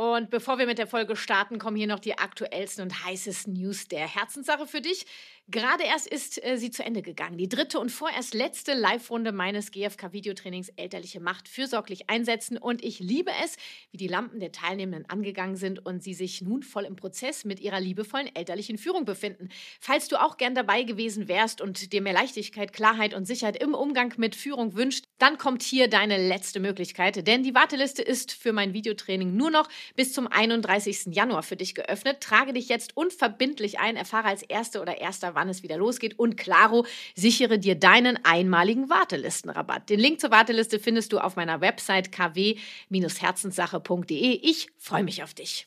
Und bevor wir mit der Folge starten, kommen hier noch die aktuellsten und heißesten News der Herzenssache für dich. Gerade erst ist äh, sie zu Ende gegangen. Die dritte und vorerst letzte Live-Runde meines GFK-Videotrainings Elterliche Macht fürsorglich einsetzen. Und ich liebe es, wie die Lampen der Teilnehmenden angegangen sind und sie sich nun voll im Prozess mit ihrer liebevollen elterlichen Führung befinden. Falls du auch gern dabei gewesen wärst und dir mehr Leichtigkeit, Klarheit und Sicherheit im Umgang mit Führung wünscht, dann kommt hier deine letzte Möglichkeit. Denn die Warteliste ist für mein Videotraining nur noch bis zum 31. Januar für dich geöffnet. Trage dich jetzt unverbindlich ein, erfahre als Erste oder Erster, wann es wieder losgeht. Und klaro, sichere dir deinen einmaligen Wartelistenrabatt. Den Link zur Warteliste findest du auf meiner Website kw-herzenssache.de. Ich freue mich auf dich.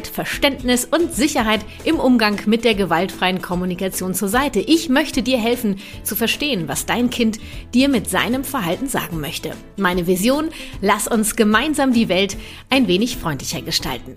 Leichtigkeit, Verständnis und Sicherheit im Umgang mit der gewaltfreien Kommunikation zur Seite. Ich möchte dir helfen zu verstehen, was dein Kind dir mit seinem Verhalten sagen möchte. Meine Vision, lass uns gemeinsam die Welt ein wenig freundlicher gestalten.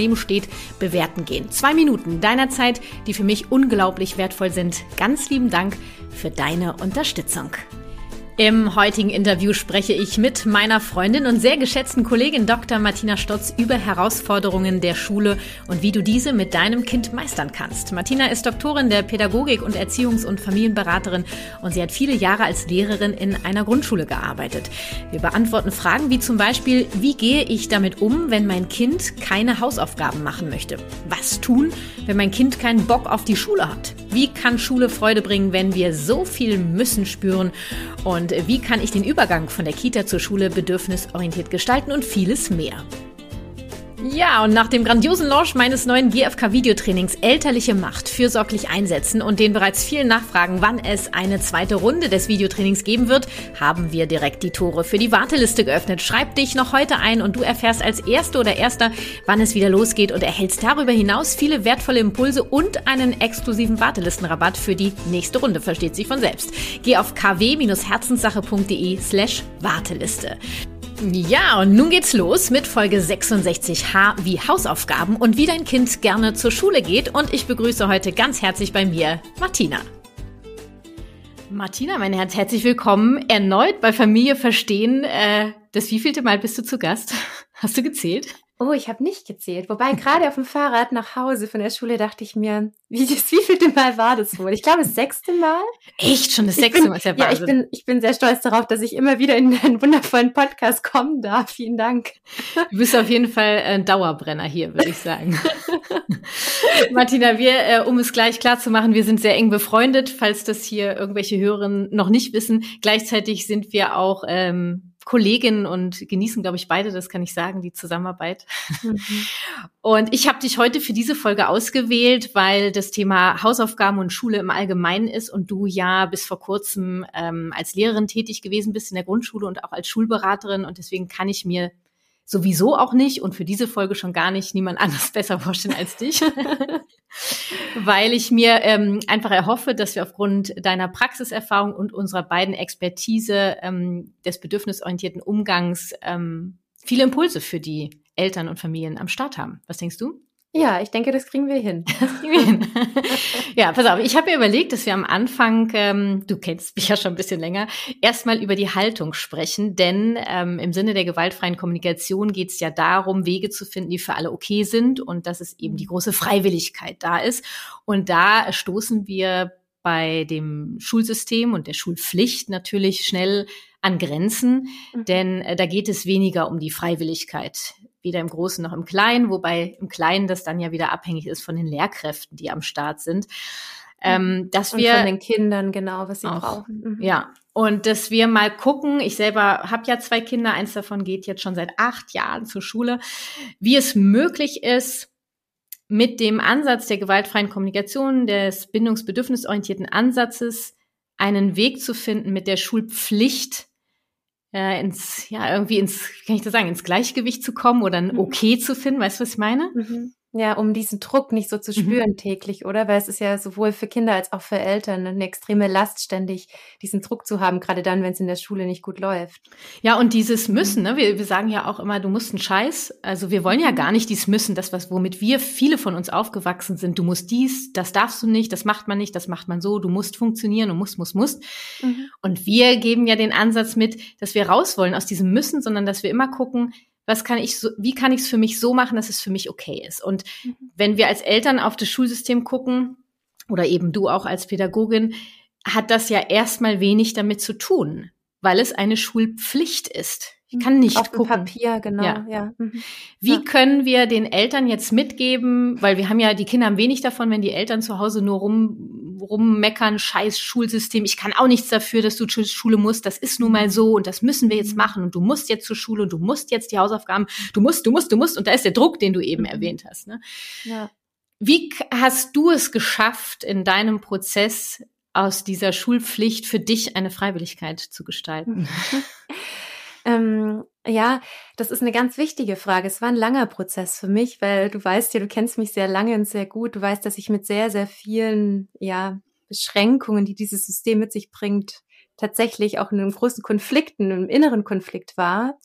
daneben steht, bewerten gehen. Zwei Minuten deiner Zeit, die für mich unglaublich wertvoll sind. Ganz lieben Dank für deine Unterstützung. Im heutigen Interview spreche ich mit meiner Freundin und sehr geschätzten Kollegin Dr. Martina Stotz über Herausforderungen der Schule und wie du diese mit deinem Kind meistern kannst. Martina ist Doktorin der Pädagogik und Erziehungs- und Familienberaterin und sie hat viele Jahre als Lehrerin in einer Grundschule gearbeitet. Wir beantworten Fragen wie zum Beispiel, wie gehe ich damit um, wenn mein Kind keine Hausaufgaben machen möchte? Was tun, wenn mein Kind keinen Bock auf die Schule hat? Wie kann Schule Freude bringen, wenn wir so viel müssen spüren? Und wie kann ich den Übergang von der Kita zur Schule bedürfnisorientiert gestalten und vieles mehr? Ja, und nach dem grandiosen Launch meines neuen GFK-Videotrainings Elterliche Macht fürsorglich einsetzen und den bereits vielen Nachfragen, wann es eine zweite Runde des Videotrainings geben wird, haben wir direkt die Tore für die Warteliste geöffnet. Schreib dich noch heute ein und du erfährst als Erste oder Erster, wann es wieder losgeht und erhältst darüber hinaus viele wertvolle Impulse und einen exklusiven Wartelistenrabatt für die nächste Runde, versteht sich von selbst. Geh auf kw-herzenssache.de slash Warteliste. Ja, und nun geht's los mit Folge 66H wie Hausaufgaben und wie dein Kind gerne zur Schule geht. Und ich begrüße heute ganz herzlich bei mir Martina. Martina, mein Herz, herzlich willkommen erneut bei Familie Verstehen. Äh, das wievielte Mal bist du zu Gast? Hast du gezählt? Oh, ich habe nicht gezählt. Wobei gerade auf dem Fahrrad nach Hause von der Schule dachte ich mir, wie das wievielte Mal war das wohl? Ich glaube, das sechste Mal. Echt? Schon das sechste bin, Mal? Ist ja, ja, ich bin, ich bin sehr stolz darauf, dass ich immer wieder in einen wundervollen Podcast kommen darf. Vielen Dank. Du bist auf jeden Fall ein Dauerbrenner hier, würde ich sagen. Martina, wir, äh, um es gleich klar zu machen, wir sind sehr eng befreundet, falls das hier irgendwelche Hörerinnen noch nicht wissen. Gleichzeitig sind wir auch ähm, Kolleginnen und genießen, glaube ich, beide, das kann ich sagen, die Zusammenarbeit. Mhm. Und ich habe dich heute für diese Folge ausgewählt, weil das Thema Hausaufgaben und Schule im Allgemeinen ist und du ja bis vor kurzem ähm, als Lehrerin tätig gewesen bist in der Grundschule und auch als Schulberaterin und deswegen kann ich mir sowieso auch nicht und für diese Folge schon gar nicht niemand anders besser vorstellen als dich. Weil ich mir ähm, einfach erhoffe, dass wir aufgrund deiner Praxiserfahrung und unserer beiden Expertise ähm, des bedürfnisorientierten Umgangs ähm, viele Impulse für die Eltern und Familien am Start haben. Was denkst du? Ja, ich denke, das kriegen wir hin. ja, pass auf, ich habe mir überlegt, dass wir am Anfang, ähm, du kennst mich ja schon ein bisschen länger, erstmal über die Haltung sprechen, denn ähm, im Sinne der gewaltfreien Kommunikation geht es ja darum, Wege zu finden, die für alle okay sind und dass es eben die große Freiwilligkeit da ist. Und da stoßen wir bei dem Schulsystem und der Schulpflicht natürlich schnell an Grenzen, mhm. denn äh, da geht es weniger um die Freiwilligkeit, weder im Großen noch im Kleinen, wobei im Kleinen das dann ja wieder abhängig ist von den Lehrkräften, die am Start sind. Ähm, dass und wir von den Kindern genau, was sie auch, brauchen. Mhm. Ja, und dass wir mal gucken. Ich selber habe ja zwei Kinder, eins davon geht jetzt schon seit acht Jahren zur Schule, wie es möglich ist, mit dem Ansatz der gewaltfreien Kommunikation, des bindungsbedürfnisorientierten Ansatzes, einen Weg zu finden, mit der Schulpflicht äh, ins, ja, irgendwie ins, kann ich das sagen, ins Gleichgewicht zu kommen oder ein mhm. Okay zu finden. Weißt du, was ich meine? Mhm. Ja, um diesen Druck nicht so zu mhm. spüren mhm. täglich, oder? Weil es ist ja sowohl für Kinder als auch für Eltern eine extreme Last, ständig diesen Druck zu haben, gerade dann, wenn es in der Schule nicht gut läuft. Ja, und dieses Müssen, ne? Wir, wir sagen ja auch immer, du musst einen Scheiß. Also wir wollen ja gar nicht dieses Müssen, das, was, womit wir viele von uns aufgewachsen sind. Du musst dies, das darfst du nicht, das macht man nicht, das macht man so, du musst funktionieren und musst, musst, musst. Mhm. Und wir geben ja den Ansatz mit, dass wir raus wollen aus diesem Müssen, sondern dass wir immer gucken, was kann ich so, wie kann ich es für mich so machen, dass es für mich okay ist? Und mhm. wenn wir als Eltern auf das Schulsystem gucken, oder eben du auch als Pädagogin, hat das ja erstmal wenig damit zu tun, weil es eine Schulpflicht ist. Ich kann nicht Auf gucken. Papier, genau. Ja. ja. Mhm. Wie ja. können wir den Eltern jetzt mitgeben, weil wir haben ja, die Kinder haben wenig davon, wenn die Eltern zu Hause nur rum, rummeckern, scheiß Schulsystem, ich kann auch nichts dafür, dass du zur Schule musst, das ist nun mal so und das müssen wir jetzt mhm. machen und du musst jetzt zur Schule und du musst jetzt die Hausaufgaben, du musst, du musst, du musst und da ist der Druck, den du eben mhm. erwähnt hast. Ne? Ja. Wie hast du es geschafft, in deinem Prozess aus dieser Schulpflicht für dich eine Freiwilligkeit zu gestalten? Ähm, ja, das ist eine ganz wichtige Frage. Es war ein langer Prozess für mich, weil du weißt ja, du kennst mich sehr lange und sehr gut. Du weißt, dass ich mit sehr, sehr vielen, ja, Beschränkungen, die dieses System mit sich bringt, tatsächlich auch in einem großen Konflikt, in einem inneren Konflikt war.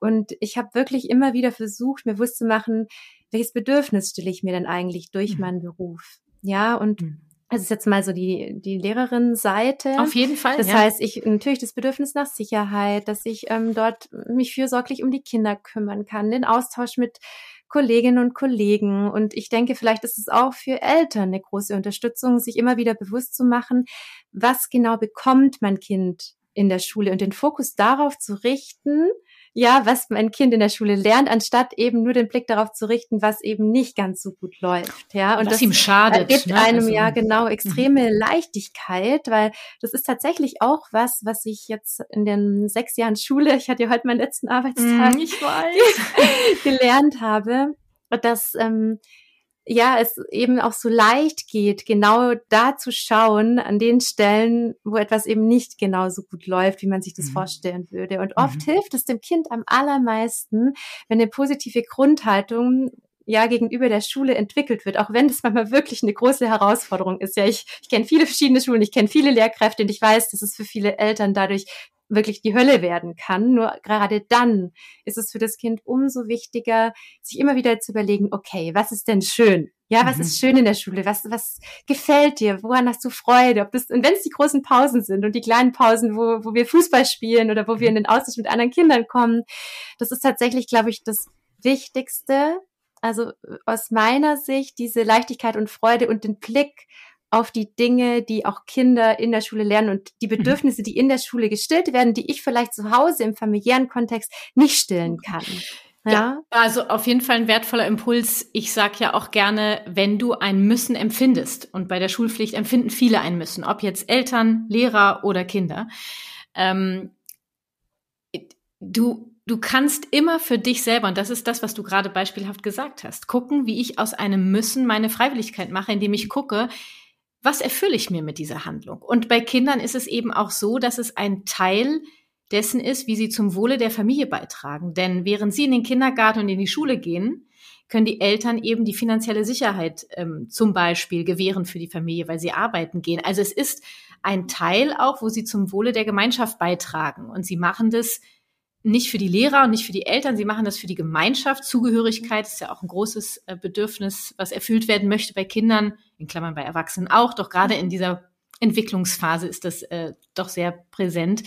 Und ich habe wirklich immer wieder versucht, mir bewusst zu machen, welches Bedürfnis stelle ich mir denn eigentlich durch mhm. meinen Beruf? Ja, und mhm. Das ist jetzt mal so die, die Lehrerin-Seite. Auf jeden Fall. Das ja. heißt, ich natürlich das Bedürfnis nach Sicherheit, dass ich ähm, dort mich fürsorglich um die Kinder kümmern kann, den Austausch mit Kolleginnen und Kollegen. Und ich denke, vielleicht ist es auch für Eltern eine große Unterstützung, sich immer wieder bewusst zu machen, was genau bekommt mein Kind in der Schule und den Fokus darauf zu richten, ja, was mein Kind in der Schule lernt, anstatt eben nur den Blick darauf zu richten, was eben nicht ganz so gut läuft. Ja, und was das ihm schadet. gibt ne? einem also, ja genau mhm. extreme. Leichtigkeit, weil das ist tatsächlich auch was, was ich jetzt in den sechs Jahren Schule, ich hatte ja heute meinen letzten Arbeitstag, mhm, ich weiß. gelernt habe, dass ähm, ja, es eben auch so leicht geht, genau da zu schauen, an den Stellen, wo etwas eben nicht genau so gut läuft, wie man sich das mhm. vorstellen würde. Und oft mhm. hilft es dem Kind am allermeisten, wenn eine positive Grundhaltung ja gegenüber der Schule entwickelt wird, auch wenn das manchmal wirklich eine große Herausforderung ist. Ja, ich, ich kenne viele verschiedene Schulen, ich kenne viele Lehrkräfte und ich weiß, dass es für viele Eltern dadurch wirklich die Hölle werden kann. Nur gerade dann ist es für das Kind umso wichtiger, sich immer wieder zu überlegen, okay, was ist denn schön? Ja, was mhm. ist schön in der Schule? Was, was gefällt dir? Woran hast du Freude? Ob das, und wenn es die großen Pausen sind und die kleinen Pausen, wo, wo wir Fußball spielen oder wo wir in den Austausch mit anderen Kindern kommen, das ist tatsächlich, glaube ich, das Wichtigste. Also aus meiner Sicht diese Leichtigkeit und Freude und den Blick auf die Dinge, die auch Kinder in der Schule lernen und die mhm. Bedürfnisse, die in der Schule gestillt werden, die ich vielleicht zu Hause im familiären Kontext nicht stillen kann. Ja. ja, also auf jeden Fall ein wertvoller Impuls. Ich sag ja auch gerne, wenn du ein Müssen empfindest, und bei der Schulpflicht empfinden viele ein Müssen, ob jetzt Eltern, Lehrer oder Kinder, ähm, du, du kannst immer für dich selber, und das ist das, was du gerade beispielhaft gesagt hast, gucken, wie ich aus einem Müssen meine Freiwilligkeit mache, indem ich gucke, was erfülle ich mir mit dieser Handlung? Und bei Kindern ist es eben auch so, dass es ein Teil dessen ist, wie sie zum Wohle der Familie beitragen. Denn während sie in den Kindergarten und in die Schule gehen, können die Eltern eben die finanzielle Sicherheit ähm, zum Beispiel gewähren für die Familie, weil sie arbeiten gehen. Also es ist ein Teil auch, wo sie zum Wohle der Gemeinschaft beitragen. Und sie machen das nicht für die Lehrer und nicht für die Eltern, sie machen das für die Gemeinschaft. Zugehörigkeit ist ja auch ein großes äh, Bedürfnis, was erfüllt werden möchte bei Kindern, in Klammern bei Erwachsenen auch, doch gerade in dieser Entwicklungsphase ist das äh, doch sehr präsent.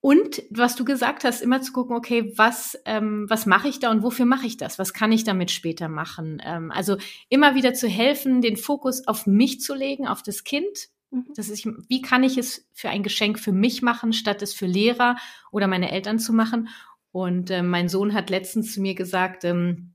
Und was du gesagt hast, immer zu gucken, okay, was, ähm, was mache ich da und wofür mache ich das? Was kann ich damit später machen? Ähm, also immer wieder zu helfen, den Fokus auf mich zu legen, auf das Kind. Mhm. Das ist, wie kann ich es für ein Geschenk für mich machen, statt es für Lehrer oder meine Eltern zu machen? Und äh, mein Sohn hat letztens zu mir gesagt, ähm,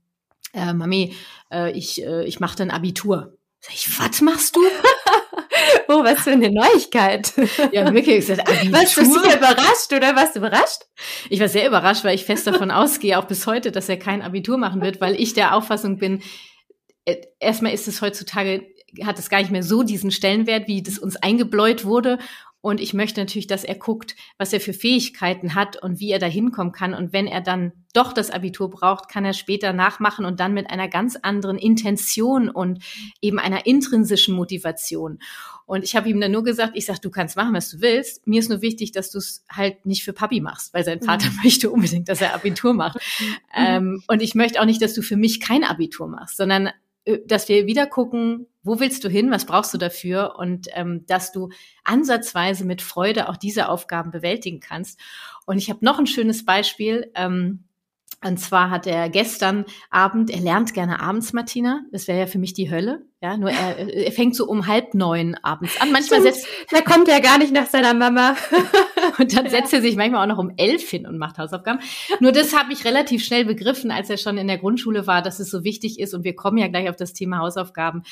äh, Mami, äh, ich, äh, ich mache dann Abitur. Sag ich, was machst du? oh, was für eine Neuigkeit. Ja, wirklich. Ich gesagt, Abitur. Warst du sehr überrascht oder warst du überrascht? Ich war sehr überrascht, weil ich fest davon ausgehe, auch bis heute, dass er kein Abitur machen wird, weil ich der Auffassung bin, äh, erstmal ist es heutzutage, hat es gar nicht mehr so diesen Stellenwert, wie das uns eingebläut wurde. Und ich möchte natürlich, dass er guckt, was er für Fähigkeiten hat und wie er da hinkommen kann. Und wenn er dann doch das Abitur braucht, kann er später nachmachen und dann mit einer ganz anderen Intention und eben einer intrinsischen Motivation. Und ich habe ihm dann nur gesagt, ich sag, du kannst machen, was du willst. Mir ist nur wichtig, dass du es halt nicht für Papi machst, weil sein Vater mhm. möchte unbedingt, dass er Abitur macht. Mhm. Ähm, und ich möchte auch nicht, dass du für mich kein Abitur machst, sondern dass wir wieder gucken, wo willst du hin, was brauchst du dafür und ähm, dass du ansatzweise mit Freude auch diese Aufgaben bewältigen kannst. Und ich habe noch ein schönes Beispiel. Ähm, und zwar hat er gestern Abend, er lernt gerne abends, Martina. Das wäre ja für mich die Hölle. Ja, nur er, er fängt so um halb neun abends an. Manchmal Stimmt, setzt, da kommt er gar nicht nach seiner Mama. und dann setzt er sich manchmal auch noch um elf hin und macht Hausaufgaben. Nur das habe ich relativ schnell begriffen, als er schon in der Grundschule war, dass es so wichtig ist. Und wir kommen ja gleich auf das Thema Hausaufgaben,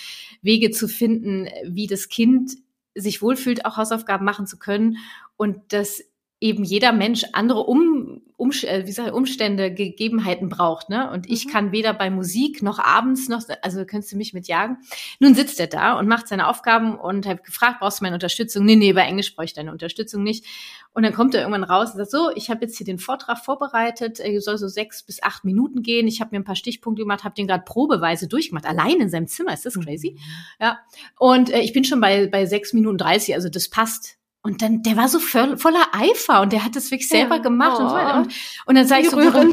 Wege zu finden, wie das Kind sich wohlfühlt, auch Hausaufgaben machen zu können und das eben jeder Mensch andere um, um, äh, wie sag ich, Umstände, Gegebenheiten braucht. Ne? Und ich mhm. kann weder bei Musik noch abends noch, also könntest du mich mitjagen. Nun sitzt er da und macht seine Aufgaben und habe gefragt, brauchst du meine Unterstützung? Nee, nee, bei Englisch brauche ich deine Unterstützung nicht. Und dann kommt er irgendwann raus und sagt, so, ich habe jetzt hier den Vortrag vorbereitet, er soll so sechs bis acht Minuten gehen. Ich habe mir ein paar Stichpunkte gemacht, habe den gerade probeweise durchgemacht, allein in seinem Zimmer, ist das crazy? Mhm. Ja. Und äh, ich bin schon bei, bei sechs Minuten dreißig, also das passt und dann, der war so voll, voller Eifer und der hat es wirklich selber ja. gemacht oh. und so weiter. Und, und dann sage ich so, worum,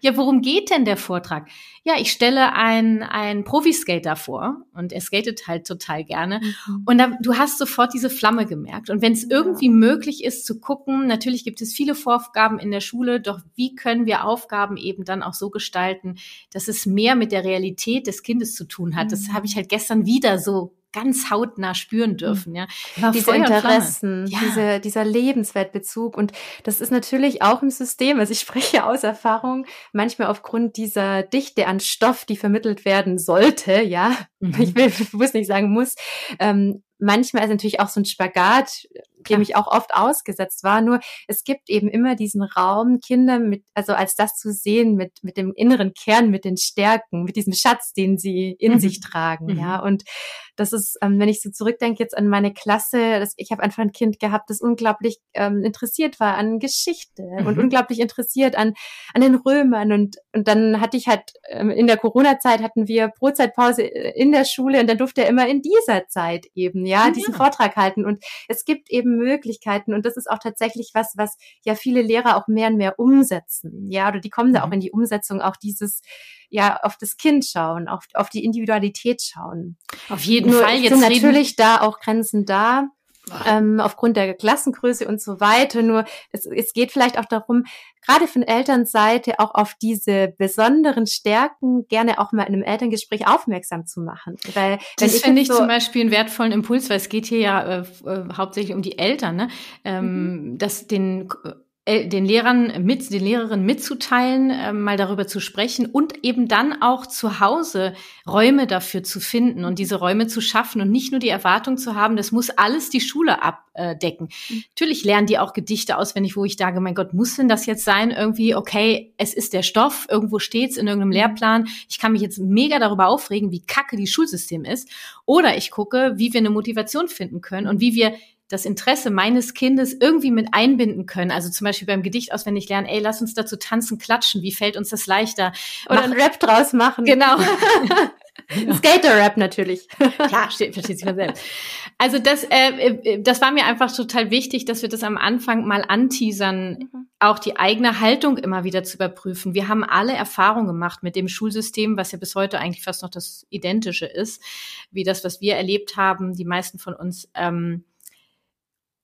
ja, worum geht denn der Vortrag? Ja, ich stelle ein, ein Profiskater vor und er skatet halt total gerne. Mhm. Und dann, du hast sofort diese Flamme gemerkt. Und wenn es irgendwie ja. möglich ist zu gucken, natürlich gibt es viele Vorgaben in der Schule, doch wie können wir Aufgaben eben dann auch so gestalten, dass es mehr mit der Realität des Kindes zu tun hat? Mhm. Das habe ich halt gestern wieder so ganz hautnah spüren hm. dürfen. Ja. Diese Interessen, ja. diese, dieser Lebenswertbezug. Und das ist natürlich auch im System, also ich spreche aus Erfahrung, manchmal aufgrund dieser Dichte an Stoff, die vermittelt werden sollte, ja, mhm. ich will bewusst nicht sagen muss, ähm, manchmal ist natürlich auch so ein Spagat, dem ich auch oft ausgesetzt war. Nur es gibt eben immer diesen Raum, Kinder mit, also als das zu sehen, mit, mit dem inneren Kern, mit den Stärken, mit diesem Schatz, den sie in mhm. sich tragen, mhm. ja. Und das ist, ähm, wenn ich so zurückdenke jetzt an meine Klasse, das, ich habe einfach ein Kind gehabt, das unglaublich ähm, interessiert war an Geschichte mhm. und unglaublich interessiert an, an den Römern. Und, und dann hatte ich halt, ähm, in der Corona-Zeit hatten wir Brotzeitpause äh, in der Schule und dann durfte er immer in dieser Zeit eben, ja, ja. diesen Vortrag halten. Und es gibt eben Möglichkeiten und das ist auch tatsächlich was, was ja viele Lehrer auch mehr und mehr umsetzen. Ja, oder die kommen da auch mhm. in die Umsetzung, auch dieses, ja, auf das Kind schauen, auf, auf die Individualität schauen. Auf jeden Nur Fall. Jetzt sind natürlich da auch Grenzen da ähm, aufgrund der Klassengröße und so weiter. Nur es, es geht vielleicht auch darum, gerade von Elternseite auch auf diese besonderen Stärken gerne auch mal in einem Elterngespräch aufmerksam zu machen. Weil das finde ich so zum Beispiel einen wertvollen Impuls, weil es geht hier ja äh, äh, hauptsächlich um die Eltern, ne? ähm, mhm. dass den den Lehrern mit, den Lehrerinnen mitzuteilen, äh, mal darüber zu sprechen und eben dann auch zu Hause Räume dafür zu finden und diese Räume zu schaffen und nicht nur die Erwartung zu haben, das muss alles die Schule abdecken. Mhm. Natürlich lernen die auch Gedichte auswendig, wo ich sage, mein Gott, muss denn das jetzt sein? Irgendwie, okay, es ist der Stoff, irgendwo steht's in irgendeinem mhm. Lehrplan. Ich kann mich jetzt mega darüber aufregen, wie kacke die Schulsystem ist. Oder ich gucke, wie wir eine Motivation finden können und wie wir das Interesse meines Kindes irgendwie mit einbinden können. Also zum Beispiel beim Gedicht auswendig lernen, ey, lass uns dazu tanzen, klatschen, wie fällt uns das leichter? Oder Mach, ein Rap draus machen. Genau. Skater-Rap natürlich. Klar, steht, versteht sich von selbst. Also das, äh, äh, das war mir einfach total wichtig, dass wir das am Anfang mal anteasern, mhm. auch die eigene Haltung immer wieder zu überprüfen. Wir haben alle Erfahrungen gemacht mit dem Schulsystem, was ja bis heute eigentlich fast noch das Identische ist, wie das, was wir erlebt haben, die meisten von uns. Ähm,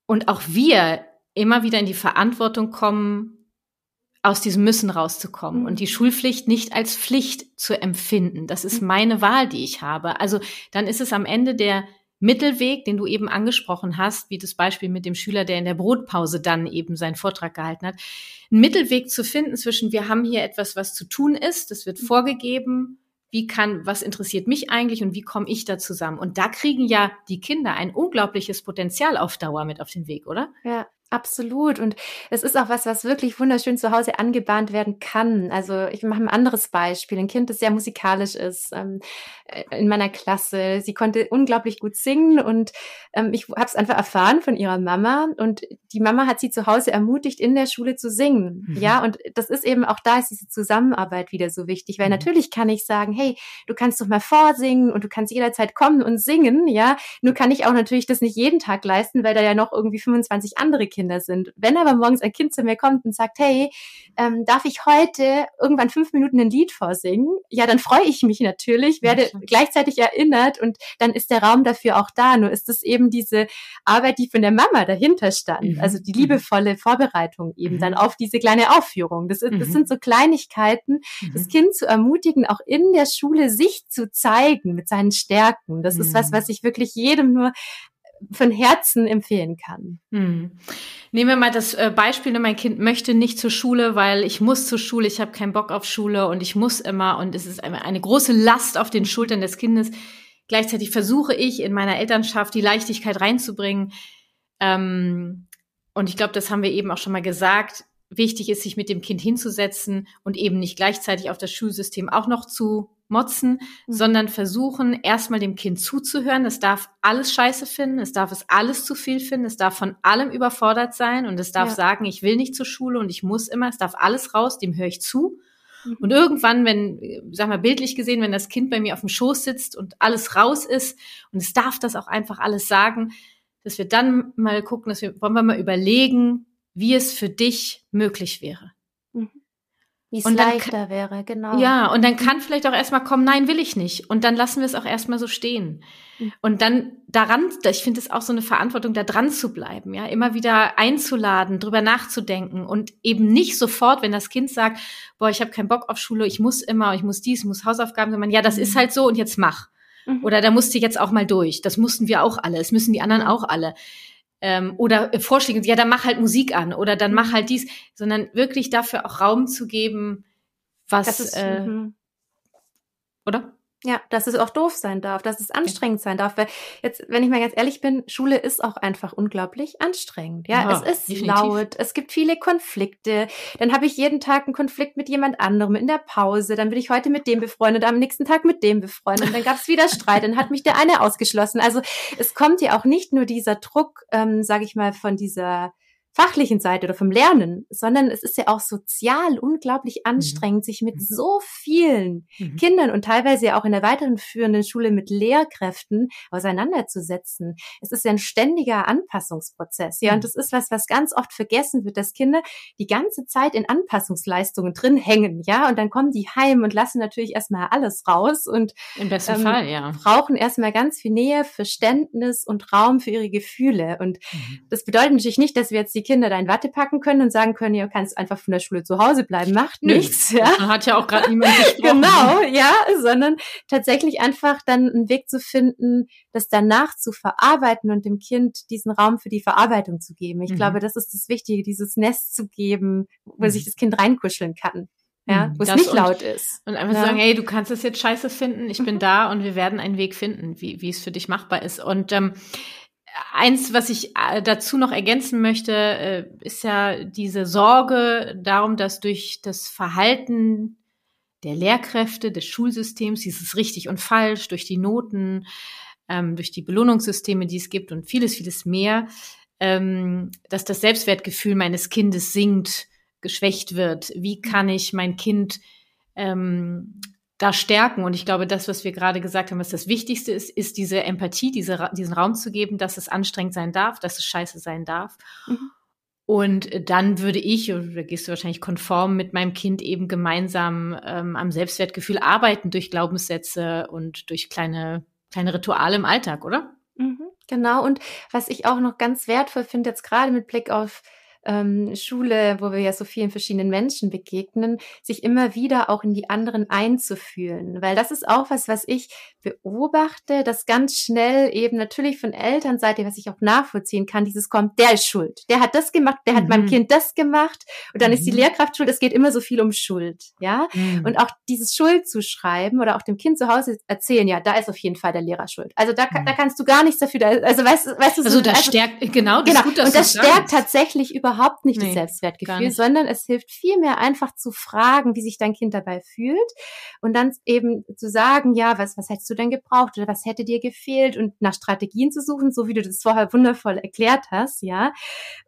und auch wir immer wieder in die Verantwortung kommen, aus diesem Müssen rauszukommen mhm. und die Schulpflicht nicht als Pflicht zu empfinden. Das ist mhm. meine Wahl, die ich habe. Also dann ist es am Ende der Mittelweg, den du eben angesprochen hast, wie das Beispiel mit dem Schüler, der in der Brotpause dann eben seinen Vortrag gehalten hat, einen Mittelweg zu finden zwischen wir haben hier etwas, was zu tun ist, das wird mhm. vorgegeben, wie kann, was interessiert mich eigentlich und wie komme ich da zusammen? Und da kriegen ja die Kinder ein unglaubliches Potenzial auf Dauer mit auf den Weg, oder? Ja, Absolut. Und es ist auch was, was wirklich wunderschön zu Hause angebahnt werden kann. Also ich mache ein anderes Beispiel. Ein Kind, das sehr musikalisch ist, ähm, äh, in meiner Klasse. Sie konnte unglaublich gut singen und ähm, ich habe es einfach erfahren von ihrer Mama. Und die Mama hat sie zu Hause ermutigt, in der Schule zu singen. Mhm. Ja, und das ist eben auch da ist diese Zusammenarbeit wieder so wichtig, weil mhm. natürlich kann ich sagen, hey, du kannst doch mal vorsingen und du kannst jederzeit kommen und singen. Ja, nur kann ich auch natürlich das nicht jeden Tag leisten, weil da ja noch irgendwie 25 andere Kinder Kinder sind. Wenn aber morgens ein Kind zu mir kommt und sagt, hey, ähm, darf ich heute irgendwann fünf Minuten ein Lied vorsingen? Ja, dann freue ich mich natürlich, werde ja, gleichzeitig erinnert und dann ist der Raum dafür auch da. Nur ist es eben diese Arbeit, die von der Mama dahinter stand. Mhm. Also die mhm. liebevolle Vorbereitung eben mhm. dann auf diese kleine Aufführung. Das, das mhm. sind so Kleinigkeiten, das mhm. Kind zu ermutigen, auch in der Schule sich zu zeigen mit seinen Stärken. Das ist was, was ich wirklich jedem nur von Herzen empfehlen kann. Hm. Nehmen wir mal das äh, Beispiel, ne, mein Kind möchte nicht zur Schule, weil ich muss zur Schule, ich habe keinen Bock auf Schule und ich muss immer und es ist eine große Last auf den Schultern des Kindes. Gleichzeitig versuche ich in meiner Elternschaft die Leichtigkeit reinzubringen. Ähm, und ich glaube, das haben wir eben auch schon mal gesagt. Wichtig ist, sich mit dem Kind hinzusetzen und eben nicht gleichzeitig auf das Schulsystem auch noch zu motzen, mhm. sondern versuchen, erstmal dem Kind zuzuhören. Es darf alles scheiße finden, es darf es alles zu viel finden, es darf von allem überfordert sein und es darf ja. sagen, ich will nicht zur Schule und ich muss immer, es darf alles raus, dem höre ich zu. Mhm. Und irgendwann, wenn, sag mal, bildlich gesehen, wenn das Kind bei mir auf dem Schoß sitzt und alles raus ist und es darf das auch einfach alles sagen, dass wir dann mal gucken, dass wir, wollen wir mal überlegen, wie es für dich möglich wäre. Mhm. Wie es leichter wäre, genau. Ja, und dann kann vielleicht auch erstmal kommen, nein, will ich nicht. Und dann lassen wir es auch erstmal so stehen. Mhm. Und dann daran, ich finde es auch so eine Verantwortung, da dran zu bleiben, ja, immer wieder einzuladen, drüber nachzudenken und eben nicht sofort, wenn das Kind sagt, boah, ich habe keinen Bock auf Schule, ich muss immer, ich muss dies, ich muss Hausaufgaben, sondern ja, das mhm. ist halt so und jetzt mach. Mhm. Oder da musst du jetzt auch mal durch. Das mussten wir auch alle, es müssen die anderen auch alle ähm, oder Vorschläge, ja, dann mach halt Musik an oder dann mach halt dies, sondern wirklich dafür auch Raum zu geben, was, ist, äh, mhm. oder? Ja, dass es auch doof sein darf, dass es anstrengend sein darf. Weil jetzt, wenn ich mal ganz ehrlich bin, Schule ist auch einfach unglaublich anstrengend. Ja, ja es ist definitiv. laut, es gibt viele Konflikte. Dann habe ich jeden Tag einen Konflikt mit jemand anderem in der Pause. Dann bin ich heute mit dem befreundet, am nächsten Tag mit dem befreundet. Und dann gab es wieder Streit, dann hat mich der eine ausgeschlossen. Also es kommt ja auch nicht nur dieser Druck, ähm, sage ich mal, von dieser fachlichen Seite oder vom Lernen, sondern es ist ja auch sozial unglaublich mhm. anstrengend, mhm. sich mit mhm. so vielen mhm. Kindern und teilweise ja auch in der weiteren führenden Schule mit Lehrkräften auseinanderzusetzen. Es ist ja ein ständiger Anpassungsprozess. Ja, und mhm. das ist was, was ganz oft vergessen wird, dass Kinder die ganze Zeit in Anpassungsleistungen drin hängen. Ja, und dann kommen die heim und lassen natürlich erstmal alles raus und im besten ähm, Fall, ja. brauchen erstmal ganz viel Nähe, Verständnis und Raum für ihre Gefühle. Und mhm. das bedeutet natürlich nicht, dass wir jetzt die Kinder da in Watte packen können und sagen können, ihr kannst einfach von der Schule zu Hause bleiben, macht Nö. nichts. Ja. Hat ja auch gerade niemand gesprochen. genau, ja, sondern tatsächlich einfach dann einen Weg zu finden, das danach zu verarbeiten und dem Kind diesen Raum für die Verarbeitung zu geben. Ich mhm. glaube, das ist das Wichtige, dieses Nest zu geben, wo mhm. sich das Kind reinkuscheln kann. Ja, mhm. wo es nicht und, laut ist. Und einfach ja. sagen, hey, du kannst es jetzt scheiße finden, ich bin da und wir werden einen Weg finden, wie, wie es für dich machbar ist. Und ähm, Eins, was ich äh, dazu noch ergänzen möchte, äh, ist ja diese Sorge darum, dass durch das Verhalten der Lehrkräfte, des Schulsystems, dieses richtig und falsch, durch die Noten, ähm, durch die Belohnungssysteme, die es gibt und vieles, vieles mehr, ähm, dass das Selbstwertgefühl meines Kindes sinkt, geschwächt wird. Wie kann ich mein Kind ähm, da stärken. Und ich glaube, das, was wir gerade gesagt haben, was das Wichtigste ist, ist diese Empathie, diese, diesen Raum zu geben, dass es anstrengend sein darf, dass es scheiße sein darf. Mhm. Und dann würde ich, oder da gehst du wahrscheinlich konform mit meinem Kind eben gemeinsam ähm, am Selbstwertgefühl arbeiten durch Glaubenssätze und durch kleine, kleine Rituale im Alltag, oder? Mhm, genau. Und was ich auch noch ganz wertvoll finde, jetzt gerade mit Blick auf ähm, Schule, wo wir ja so vielen verschiedenen Menschen begegnen, sich immer wieder auch in die anderen einzufühlen. Weil das ist auch was, was ich beobachte, dass ganz schnell eben natürlich von Elternseite, was ich auch nachvollziehen kann, dieses kommt, der ist schuld. Der hat das gemacht, der mhm. hat meinem mhm. Kind das gemacht und dann mhm. ist die mhm. Lehrkraft schuld. Es geht immer so viel um Schuld, ja. Mhm. Und auch dieses Schuld zu schreiben oder auch dem Kind zu Hause erzählen, ja, da ist auf jeden Fall der Lehrer schuld. Also da, da mhm. kannst du gar nichts dafür, da, also weißt, weißt du, so, also das also, stärkt, genau, das genau. Gut, und das stärkt tatsächlich über überhaupt nicht nee, das Selbstwertgefühl, sondern es hilft vielmehr einfach zu fragen, wie sich dein Kind dabei fühlt und dann eben zu sagen, ja, was, was hättest du denn gebraucht oder was hätte dir gefehlt und nach Strategien zu suchen, so wie du das vorher wundervoll erklärt hast, ja.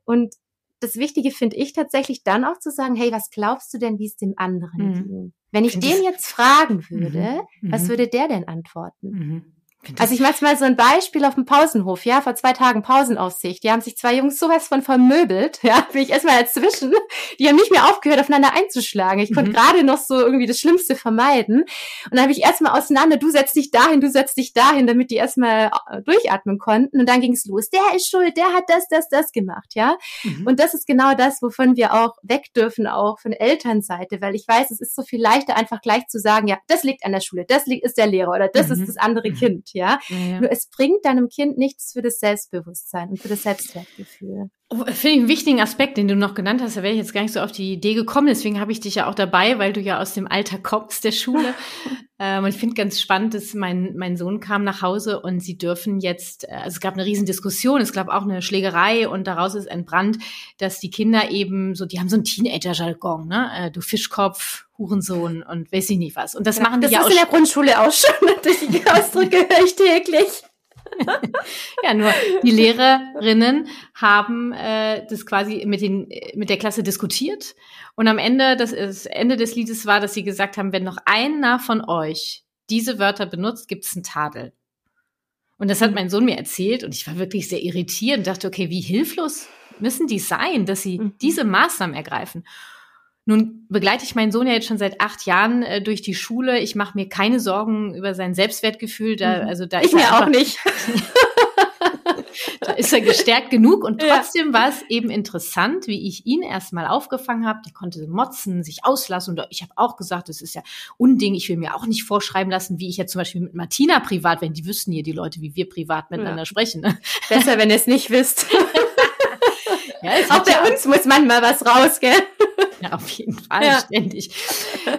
Und das Wichtige finde ich tatsächlich dann auch zu sagen, hey, was glaubst du denn, wie es dem anderen mhm. ging? Wenn ich den jetzt fragen würde, mhm. was mhm. würde der denn antworten? Mhm. Also ich mache mal so ein Beispiel auf dem Pausenhof, ja, vor zwei Tagen Pausenaufsicht. Die haben sich zwei Jungs sowas von vermöbelt, ja, bin ich erstmal dazwischen. Die haben nicht mehr aufgehört, aufeinander einzuschlagen. Ich konnte mhm. gerade noch so irgendwie das Schlimmste vermeiden. Und dann habe ich erstmal auseinander, du setzt dich dahin, du setzt dich dahin, damit die erstmal äh, durchatmen konnten. Und dann ging es los. Der ist schuld, der hat das, das, das gemacht, ja. Mhm. Und das ist genau das, wovon wir auch weg dürfen, auch von Elternseite, weil ich weiß, es ist so viel leichter, einfach gleich zu sagen, ja, das liegt an der Schule, das liegt, ist der Lehrer oder das mhm. ist das andere. Kind ja. ja. Nur es bringt deinem Kind nichts für das Selbstbewusstsein und für das Selbstwertgefühl. Oh, Finde ich einen wichtigen Aspekt, den du noch genannt hast. Da wäre ich jetzt gar nicht so auf die Idee gekommen. Deswegen habe ich dich ja auch dabei, weil du ja aus dem Alter kommst der Schule. ähm, und ich finde ganz spannend, dass mein, mein Sohn kam nach Hause und sie dürfen jetzt, äh, also es gab eine riesen Diskussion, es gab auch eine Schlägerei und daraus ist entbrannt, dass die Kinder eben so, die haben so einen Teenager-Jargon, ne? Äh, du Fischkopf, Hurensohn und weiß ich nicht was. Und das ja, machen die das ja auch. Ist in der Grundschule auch schon. Die Ausdrücke höre ich täglich. ja, nur die Lehrerinnen haben äh, das quasi mit, den, mit der Klasse diskutiert. Und am Ende, das, das Ende des Liedes war, dass sie gesagt haben, wenn noch einer von euch diese Wörter benutzt, gibt es einen Tadel. Und das hat mein Sohn mir erzählt und ich war wirklich sehr irritiert und dachte, okay, wie hilflos müssen die sein, dass sie mhm. diese Maßnahmen ergreifen? Nun begleite ich meinen Sohn ja jetzt schon seit acht Jahren äh, durch die Schule. Ich mache mir keine Sorgen über sein Selbstwertgefühl. Da, mhm. also da ich mir auch nicht. da ist er gestärkt genug und trotzdem ja. war es eben interessant, wie ich ihn erstmal aufgefangen habe. Der konnte motzen, sich auslassen und ich habe auch gesagt, das ist ja Unding. Ich will mir auch nicht vorschreiben lassen, wie ich ja zum Beispiel mit Martina privat, wenn die wüssten hier die Leute, wie wir privat miteinander ja. sprechen. Ne? Besser, wenn ihr es nicht wisst. ja, auch bei uns muss manchmal was raus, gell? Ja, auf jeden Fall, ja. ständig.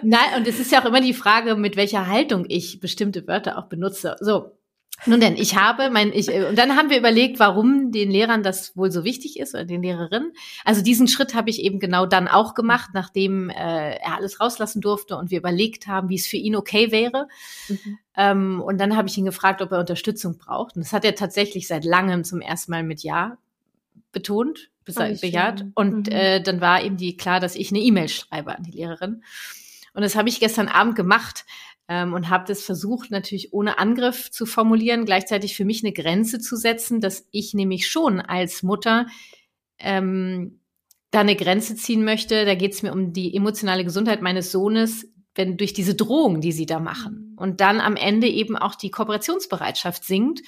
Nein, und es ist ja auch immer die Frage, mit welcher Haltung ich bestimmte Wörter auch benutze. So. Nun denn, ich habe mein, ich, äh, und dann haben wir überlegt, warum den Lehrern das wohl so wichtig ist oder den Lehrerinnen. Also diesen Schritt habe ich eben genau dann auch gemacht, nachdem äh, er alles rauslassen durfte und wir überlegt haben, wie es für ihn okay wäre. Mhm. Ähm, und dann habe ich ihn gefragt, ob er Unterstützung braucht. Und das hat er tatsächlich seit langem zum ersten Mal mit Ja betont bejaht. Und mhm. äh, dann war eben die klar, dass ich eine E-Mail schreibe an die Lehrerin. Und das habe ich gestern Abend gemacht ähm, und habe das versucht, natürlich ohne Angriff zu formulieren, gleichzeitig für mich eine Grenze zu setzen, dass ich nämlich schon als Mutter ähm, da eine Grenze ziehen möchte. Da geht es mir um die emotionale Gesundheit meines Sohnes, wenn durch diese Drohung, die sie da machen. Mhm. Und dann am Ende eben auch die Kooperationsbereitschaft sinkt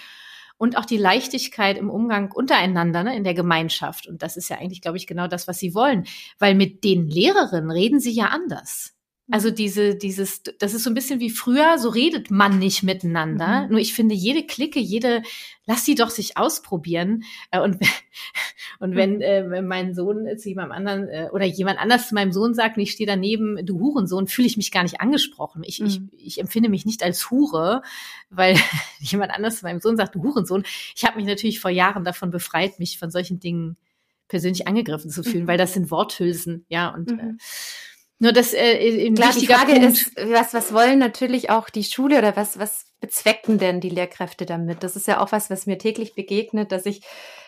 und auch die Leichtigkeit im Umgang untereinander ne, in der Gemeinschaft. Und das ist ja eigentlich, glaube ich, genau das, was sie wollen. Weil mit den Lehrerinnen reden sie ja anders. Also diese, dieses, das ist so ein bisschen wie früher, so redet man nicht miteinander. Mhm. Nur ich finde, jede Clique, jede, lass sie doch sich ausprobieren. Äh, und, und wenn mhm. äh, mein Sohn zu jemandem anderen äh, oder jemand anders zu meinem Sohn sagt, und ich stehe daneben, du Hurensohn, fühle ich mich gar nicht angesprochen. Ich, mhm. ich, ich empfinde mich nicht als Hure, weil jemand anders zu meinem Sohn sagt, du Hurensohn. Ich habe mich natürlich vor Jahren davon befreit, mich von solchen Dingen persönlich angegriffen zu fühlen, mhm. weil das sind Worthülsen, ja, und äh, mhm. Nur das äh, ein Klar, die Frage Punkt. ist, was, was wollen natürlich auch die Schule oder was, was bezwecken denn die Lehrkräfte damit? Das ist ja auch was, was mir täglich begegnet, dass ich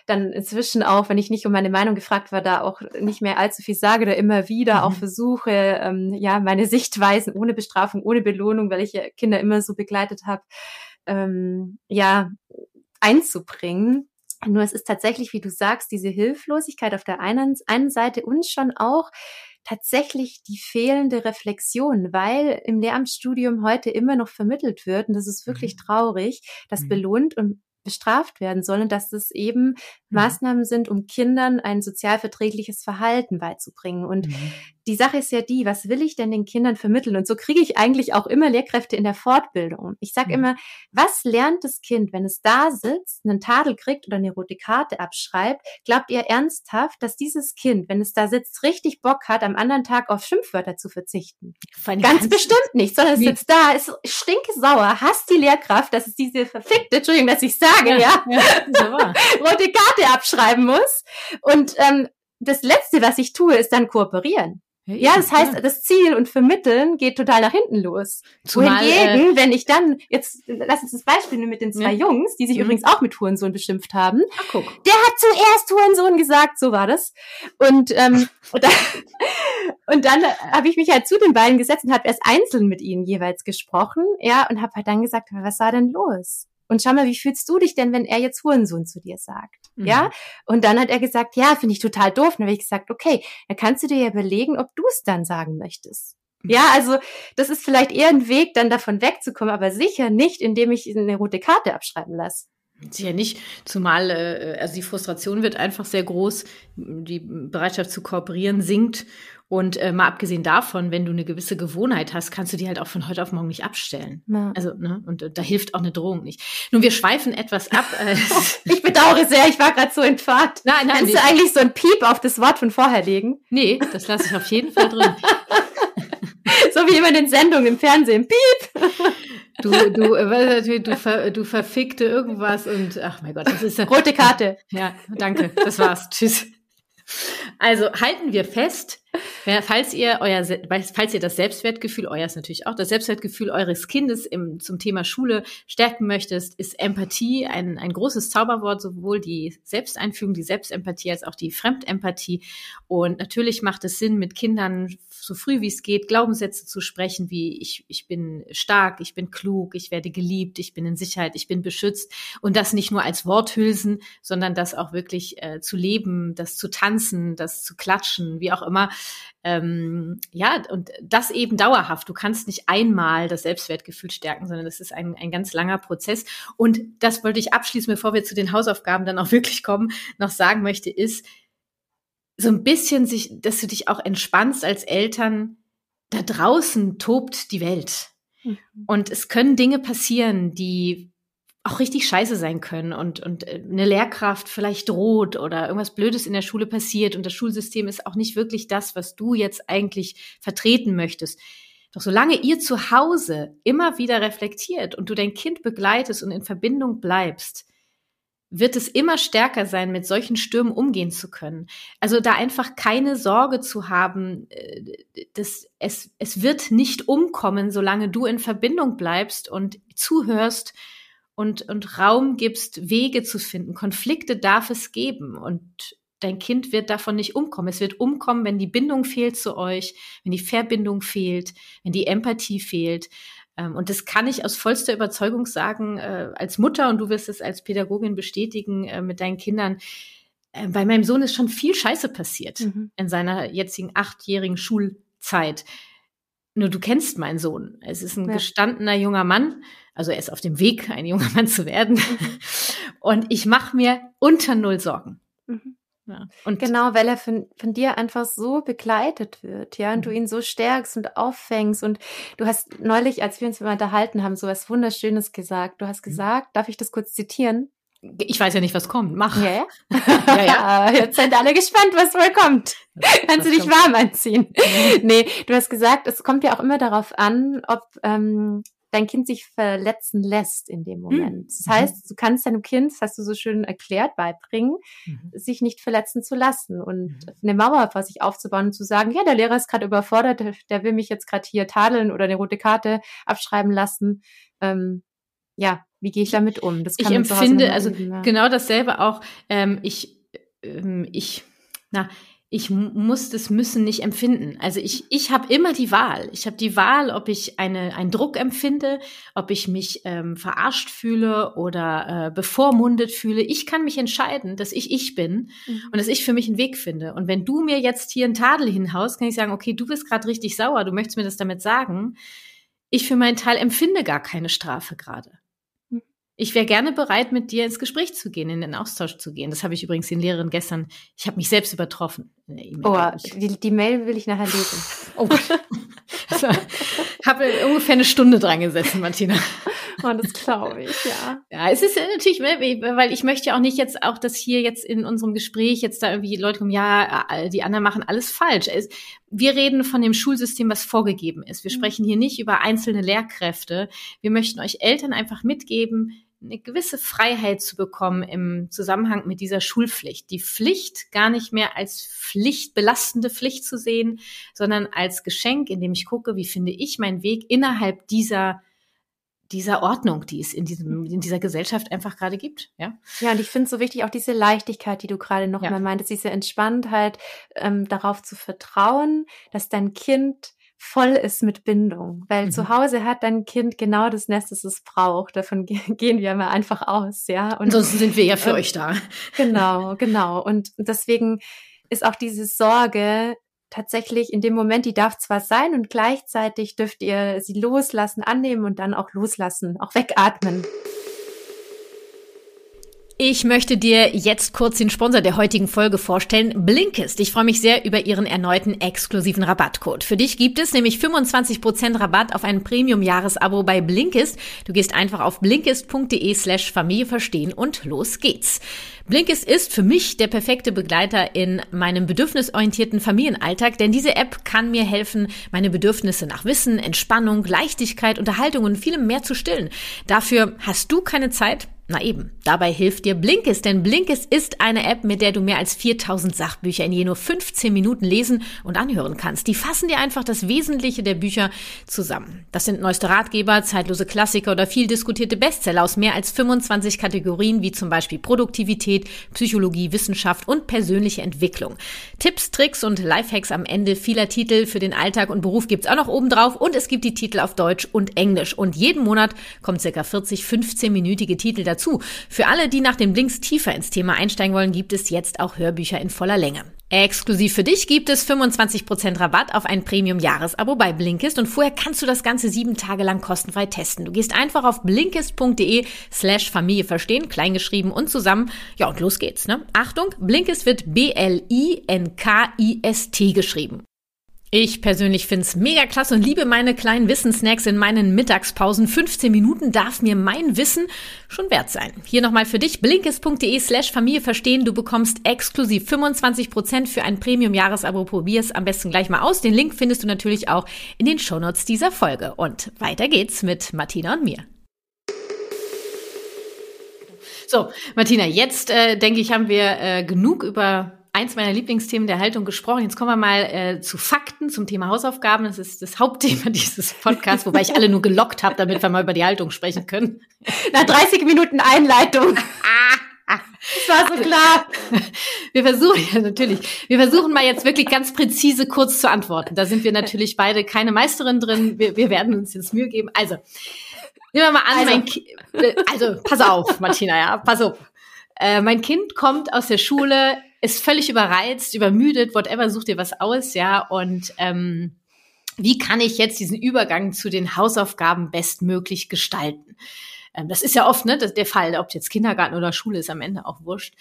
dann inzwischen auch, wenn ich nicht um meine Meinung gefragt war, da auch nicht mehr allzu viel sage, da immer wieder mhm. auch versuche, ähm, ja, meine Sichtweisen ohne Bestrafung, ohne Belohnung, weil ich ja Kinder immer so begleitet habe, ähm, ja, einzubringen. Nur es ist tatsächlich, wie du sagst, diese Hilflosigkeit auf der einen, einen Seite und schon auch tatsächlich die fehlende Reflexion, weil im Lehramtsstudium heute immer noch vermittelt wird, und das ist wirklich mhm. traurig, dass mhm. belohnt und bestraft werden sollen, dass das eben mhm. Maßnahmen sind, um Kindern ein sozialverträgliches Verhalten beizubringen. Und mhm. Die Sache ist ja die, was will ich denn den Kindern vermitteln? Und so kriege ich eigentlich auch immer Lehrkräfte in der Fortbildung. Ich sage mhm. immer, was lernt das Kind, wenn es da sitzt, einen Tadel kriegt oder eine rote Karte abschreibt? Glaubt ihr ernsthaft, dass dieses Kind, wenn es da sitzt, richtig Bock hat, am anderen Tag auf Schimpfwörter zu verzichten? Ganz bestimmt nicht, sondern es sitzt da, ist stinke sauer, hasst die Lehrkraft, dass es diese verfickte, Entschuldigung, dass ich sage, ja, ja, ja rote Karte abschreiben muss. Und ähm, das Letzte, was ich tue, ist dann kooperieren. Ja, das heißt, das Ziel und Vermitteln geht total nach hinten los. Zumal, Wohingegen, äh, wenn ich dann, jetzt lass uns das Beispiel nehmen mit den zwei ja. Jungs, die sich mhm. übrigens auch mit Hurensohn beschimpft haben. Ach, guck. Der hat zuerst Hurensohn gesagt, so war das. Und, ähm, und dann, und dann habe ich mich halt zu den beiden gesetzt und habe erst einzeln mit ihnen jeweils gesprochen, ja, und habe halt dann gesagt, was war denn los? Und schau mal, wie fühlst du dich denn, wenn er jetzt Hurensohn zu dir sagt? Mhm. Ja? Und dann hat er gesagt, ja, finde ich total doof. Und dann habe ich gesagt, okay, dann kannst du dir ja überlegen, ob du es dann sagen möchtest. Mhm. Ja, also das ist vielleicht eher ein Weg, dann davon wegzukommen, aber sicher nicht, indem ich eine rote Karte abschreiben lasse. Sicher nicht, zumal äh, also die Frustration wird einfach sehr groß, die Bereitschaft zu kooperieren sinkt und äh, mal abgesehen davon, wenn du eine gewisse Gewohnheit hast, kannst du die halt auch von heute auf morgen nicht abstellen. Ja. Also, ne, und äh, da hilft auch eine Drohung nicht. Nun, wir schweifen etwas ab. Äh, ich bedauere sehr, ich war gerade so in Fahrt. Nein, nein, Kannst nee. du eigentlich so ein Piep auf das Wort von vorher legen? Nee, das lasse ich auf jeden Fall drin. so wie immer in den Sendungen im Fernsehen. Piep! Du, du, äh, du, ver, du verfickte irgendwas und ach mein Gott, das ist ja. Rote Karte. Ja, danke. Das war's. Tschüss. Also halten wir fest, falls ihr euer, falls ihr das Selbstwertgefühl, euer ist natürlich auch, das Selbstwertgefühl eures Kindes im, zum Thema Schule stärken möchtest, ist Empathie ein, ein großes Zauberwort, sowohl die Selbsteinfügung, die Selbstempathie als auch die Fremdempathie. Und natürlich macht es Sinn, mit Kindern so früh wie es geht, Glaubenssätze zu sprechen, wie ich, ich bin stark, ich bin klug, ich werde geliebt, ich bin in Sicherheit, ich bin beschützt. Und das nicht nur als Worthülsen, sondern das auch wirklich äh, zu leben, das zu tanzen, das zu klatschen, wie auch immer. Ähm, ja, und das eben dauerhaft. Du kannst nicht einmal das Selbstwertgefühl stärken, sondern das ist ein, ein ganz langer Prozess. Und das wollte ich abschließen, bevor wir zu den Hausaufgaben dann auch wirklich kommen, noch sagen möchte, ist, so ein bisschen sich, dass du dich auch entspannst als Eltern. Da draußen tobt die Welt. Mhm. Und es können Dinge passieren, die auch richtig scheiße sein können und, und äh, eine Lehrkraft vielleicht droht oder irgendwas Blödes in der Schule passiert und das Schulsystem ist auch nicht wirklich das, was du jetzt eigentlich vertreten möchtest. Doch solange ihr zu Hause immer wieder reflektiert und du dein Kind begleitest und in Verbindung bleibst, wird es immer stärker sein, mit solchen Stürmen umgehen zu können. Also da einfach keine Sorge zu haben, äh, dass es, es wird nicht umkommen, solange du in Verbindung bleibst und zuhörst und, und Raum gibst, Wege zu finden. Konflikte darf es geben und dein Kind wird davon nicht umkommen. Es wird umkommen, wenn die Bindung fehlt zu euch, wenn die Verbindung fehlt, wenn die Empathie fehlt. Ähm, und das kann ich aus vollster Überzeugung sagen, äh, als Mutter, und du wirst es als Pädagogin bestätigen äh, mit deinen Kindern. Äh, bei meinem Sohn ist schon viel Scheiße passiert mhm. in seiner jetzigen achtjährigen Schulzeit. Nur du kennst meinen Sohn. Es ist ein ja. gestandener junger Mann. Also er ist auf dem Weg, ein junger Mann zu werden. Mhm. Und ich mache mir unter null Sorgen. Mhm. Ja. Und genau, weil er von, von dir einfach so begleitet wird, ja, und mhm. du ihn so stärkst und auffängst. Und du hast neulich, als wir uns mal unterhalten haben, so was Wunderschönes gesagt. Du hast mhm. gesagt, darf ich das kurz zitieren? Ich weiß ja nicht, was kommt. Mach. Ja, ja. ja, ja. Jetzt sind alle gespannt, was wohl kommt. Kannst du dich warm anziehen? Mhm. Nee, du hast gesagt, es kommt ja auch immer darauf an, ob ähm, dein Kind sich verletzen lässt in dem hm. Moment. Das mhm. heißt, du kannst deinem Kind, das hast du so schön erklärt, beibringen, mhm. sich nicht verletzen zu lassen und mhm. eine Mauer vor sich aufzubauen und zu sagen, ja, der Lehrer ist gerade überfordert, der, der, will mich jetzt gerade hier tadeln oder eine rote Karte abschreiben lassen. Ähm, ja, wie gehe ich damit um? Das kann ich empfinde, also üben, ja. genau dasselbe auch. Ähm, ich, ähm, ich, na, ich muss das Müssen nicht empfinden. Also ich, ich habe immer die Wahl. Ich habe die Wahl, ob ich eine, einen Druck empfinde, ob ich mich ähm, verarscht fühle oder äh, bevormundet fühle. Ich kann mich entscheiden, dass ich ich bin mhm. und dass ich für mich einen Weg finde. Und wenn du mir jetzt hier einen Tadel hinhaust, kann ich sagen, okay, du bist gerade richtig sauer, du möchtest mir das damit sagen. Ich für meinen Teil empfinde gar keine Strafe gerade ich wäre gerne bereit, mit dir ins Gespräch zu gehen, in den Austausch zu gehen. Das habe ich übrigens den Lehrerin gestern, ich habe mich selbst übertroffen E-Mail. Oh, die, die, Mail will ich nachher lesen. Oh. also, habe ungefähr eine Stunde dran gesessen, Martina. Oh, das glaube ich, ja. Ja, es ist natürlich, ne, weil ich möchte ja auch nicht jetzt auch, dass hier jetzt in unserem Gespräch jetzt da irgendwie Leute kommen, ja, die anderen machen alles falsch. Wir reden von dem Schulsystem, was vorgegeben ist. Wir mhm. sprechen hier nicht über einzelne Lehrkräfte. Wir möchten euch Eltern einfach mitgeben, eine gewisse Freiheit zu bekommen im Zusammenhang mit dieser Schulpflicht. Die Pflicht gar nicht mehr als Pflicht, belastende Pflicht zu sehen, sondern als Geschenk, in dem ich gucke, wie finde ich meinen Weg innerhalb dieser dieser Ordnung, die es in diesem in dieser Gesellschaft einfach gerade gibt, ja. Ja, und ich finde es so wichtig auch diese Leichtigkeit, die du gerade noch ja. mal meintest, diese Entspanntheit, ähm, darauf zu vertrauen, dass dein Kind voll ist mit Bindung, weil mhm. zu Hause hat dein Kind genau das Nest, das es braucht. Davon gehen wir mal einfach aus, ja. Und sonst sind wir ja für und, euch da. Genau, genau. Und deswegen ist auch diese Sorge tatsächlich in dem Moment, die darf zwar sein und gleichzeitig dürft ihr sie loslassen, annehmen und dann auch loslassen, auch wegatmen. Ich möchte dir jetzt kurz den Sponsor der heutigen Folge vorstellen, Blinkist. Ich freue mich sehr über ihren erneuten exklusiven Rabattcode. Für dich gibt es nämlich 25% Rabatt auf ein Premium-Jahresabo bei Blinkist. Du gehst einfach auf blinkist.de slash Familie verstehen und los geht's. Blinkist ist für mich der perfekte Begleiter in meinem bedürfnisorientierten Familienalltag, denn diese App kann mir helfen, meine Bedürfnisse nach Wissen, Entspannung, Leichtigkeit, Unterhaltung und vielem mehr zu stillen. Dafür hast du keine Zeit, na eben, dabei hilft dir Blinkist, denn Blinkist ist eine App, mit der du mehr als 4000 Sachbücher in je nur 15 Minuten lesen und anhören kannst. Die fassen dir einfach das Wesentliche der Bücher zusammen. Das sind neueste Ratgeber, zeitlose Klassiker oder viel diskutierte Bestseller aus mehr als 25 Kategorien, wie zum Beispiel Produktivität, Psychologie, Wissenschaft und persönliche Entwicklung. Tipps, Tricks und Lifehacks am Ende vieler Titel für den Alltag und Beruf gibt's auch noch oben drauf und es gibt die Titel auf Deutsch und Englisch. Und jeden Monat kommen circa 40 15-minütige Titel dazu dazu. Für alle, die nach den Blinks tiefer ins Thema einsteigen wollen, gibt es jetzt auch Hörbücher in voller Länge. Exklusiv für dich gibt es 25% Rabatt auf ein Premium-Jahresabo bei Blinkist und vorher kannst du das Ganze sieben Tage lang kostenfrei testen. Du gehst einfach auf blinkist.de slash Familie verstehen, kleingeschrieben und zusammen. Ja, und los geht's, ne? Achtung, Blinkist wird B-L-I-N-K-I-S-T geschrieben. Ich persönlich find's mega klasse und liebe meine kleinen Wissensnacks in meinen Mittagspausen. 15 Minuten darf mir mein Wissen schon wert sein. Hier nochmal für dich blinkes.de slash Familie verstehen. Du bekommst exklusiv 25% für ein Premium-Jahresabo. Probier's am besten gleich mal aus. Den Link findest du natürlich auch in den Shownotes dieser Folge. Und weiter geht's mit Martina und mir. So, Martina, jetzt äh, denke ich, haben wir äh, genug über eins meiner Lieblingsthemen der Haltung gesprochen. Jetzt kommen wir mal äh, zu Fakten zum Thema Hausaufgaben. Das ist das Hauptthema dieses Podcasts, wobei ich alle nur gelockt habe, damit wir mal über die Haltung sprechen können. Nach 30 Minuten Einleitung. Das war so klar. Wir versuchen ja natürlich, wir versuchen mal jetzt wirklich ganz präzise kurz zu antworten. Da sind wir natürlich beide keine Meisterin drin. Wir, wir werden uns jetzt Mühe geben. Also, nehmen wir mal an, also, mein Ki also pass auf, Martina, ja, pass auf. Äh, mein Kind kommt aus der Schule, ist völlig überreizt, übermüdet, whatever, sucht dir was aus, ja, und ähm, wie kann ich jetzt diesen Übergang zu den Hausaufgaben bestmöglich gestalten? Ähm, das ist ja oft ne, der Fall, ob jetzt Kindergarten oder Schule ist am Ende auch wurscht.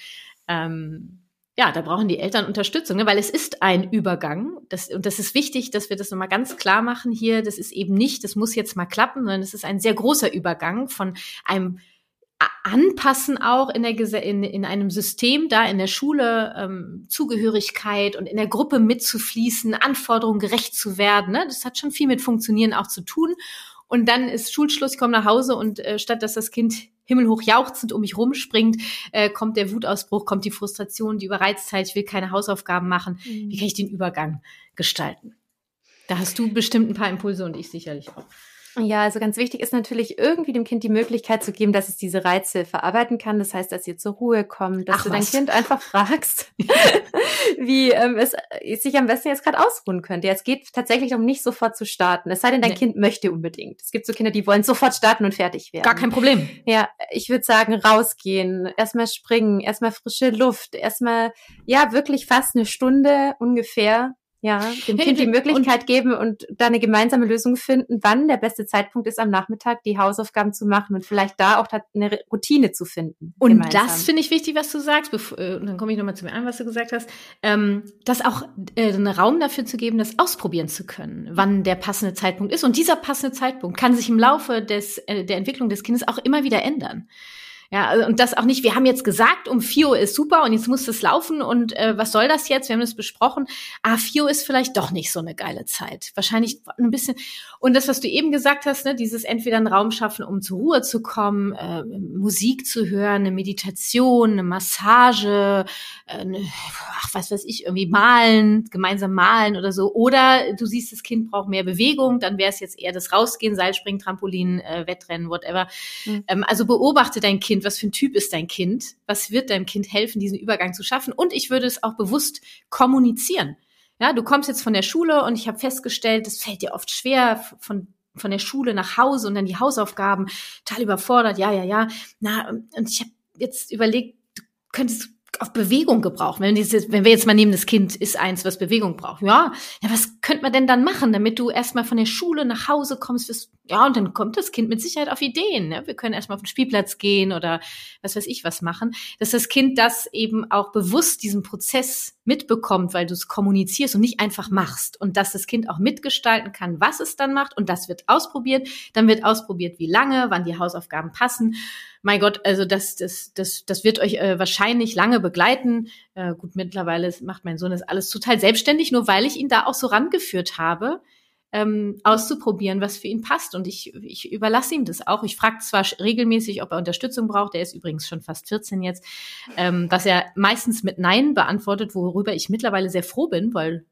Ähm, ja, da brauchen die Eltern Unterstützung, ne, weil es ist ein Übergang. Das, und das ist wichtig, dass wir das nochmal ganz klar machen hier. Das ist eben nicht, das muss jetzt mal klappen, sondern es ist ein sehr großer Übergang von einem anpassen auch in, der, in, in einem System, da in der Schule ähm, Zugehörigkeit und in der Gruppe mitzufließen, Anforderungen gerecht zu werden. Ne? Das hat schon viel mit Funktionieren auch zu tun. Und dann ist Schulschluss, ich komme nach Hause und äh, statt dass das Kind himmelhoch jauchzend um mich rumspringt, äh, kommt der Wutausbruch, kommt die Frustration, die Überreiztheit, ich will keine Hausaufgaben machen. Mhm. Wie kann ich den Übergang gestalten? Da hast du bestimmt ein paar Impulse und ich sicherlich auch. Ja, also ganz wichtig ist natürlich irgendwie dem Kind die Möglichkeit zu geben, dass es diese Reize verarbeiten kann. Das heißt, dass ihr zur Ruhe kommt, dass Ach, du dein was? Kind einfach fragst, wie ähm, es sich am besten jetzt gerade ausruhen könnte. Ja, es geht tatsächlich darum, nicht sofort zu starten. Es sei denn, dein nee. Kind möchte unbedingt. Es gibt so Kinder, die wollen sofort starten und fertig werden. Gar kein Problem. Ja, ich würde sagen, rausgehen, erstmal springen, erstmal frische Luft, erstmal, ja, wirklich fast eine Stunde ungefähr ja, dem Kind die Möglichkeit geben und da eine gemeinsame Lösung finden, wann der beste Zeitpunkt ist, am Nachmittag die Hausaufgaben zu machen und vielleicht da auch eine Routine zu finden. Und gemeinsam. das finde ich wichtig, was du sagst. Bevor, äh, und dann komme ich nochmal zu mir an, was du gesagt hast. Ähm, das auch äh, einen Raum dafür zu geben, das ausprobieren zu können, wann der passende Zeitpunkt ist. Und dieser passende Zeitpunkt kann sich im Laufe des, äh, der Entwicklung des Kindes auch immer wieder ändern. Ja, also, und das auch nicht, wir haben jetzt gesagt, um 4 Uhr ist super und jetzt muss es laufen und äh, was soll das jetzt? Wir haben das besprochen. Ah, 4 Uhr ist vielleicht doch nicht so eine geile Zeit. Wahrscheinlich ein bisschen. Und das, was du eben gesagt hast, ne, dieses entweder einen Raum schaffen, um zur Ruhe zu kommen, äh, Musik zu hören, eine Meditation, eine Massage, äh, eine, ach, was weiß ich, irgendwie malen, gemeinsam malen oder so. Oder du siehst, das Kind braucht mehr Bewegung, dann wäre es jetzt eher das Rausgehen, Seilspringen, Trampolin, äh, Wettrennen, whatever. Mhm. Ähm, also beobachte dein Kind Kind, was für ein Typ ist dein Kind, was wird deinem Kind helfen, diesen Übergang zu schaffen. Und ich würde es auch bewusst kommunizieren. Ja, du kommst jetzt von der Schule und ich habe festgestellt, es fällt dir oft schwer von von der Schule nach Hause und dann die Hausaufgaben, total überfordert, ja, ja, ja. Na, und ich habe jetzt überlegt, du könntest auf Bewegung gebrauchen. Wenn, dieses, wenn wir jetzt mal nehmen, das Kind ist eins, was Bewegung braucht. Ja, ja, was könnte man denn dann machen, damit du erstmal von der Schule nach Hause kommst? Fürs, ja, und dann kommt das Kind mit Sicherheit auf Ideen. Ne? Wir können erstmal auf den Spielplatz gehen oder was weiß ich was machen. Dass das Kind das eben auch bewusst diesen Prozess mitbekommt, weil du es kommunizierst und nicht einfach machst. Und dass das Kind auch mitgestalten kann, was es dann macht. Und das wird ausprobiert. Dann wird ausprobiert, wie lange, wann die Hausaufgaben passen mein Gott, also das, das, das, das wird euch äh, wahrscheinlich lange begleiten. Äh, gut, mittlerweile macht mein Sohn das alles total selbstständig, nur weil ich ihn da auch so rangeführt habe, ähm, auszuprobieren, was für ihn passt. Und ich, ich überlasse ihm das auch. Ich frage zwar regelmäßig, ob er Unterstützung braucht. Er ist übrigens schon fast 14 jetzt, ähm, was er meistens mit Nein beantwortet, worüber ich mittlerweile sehr froh bin, weil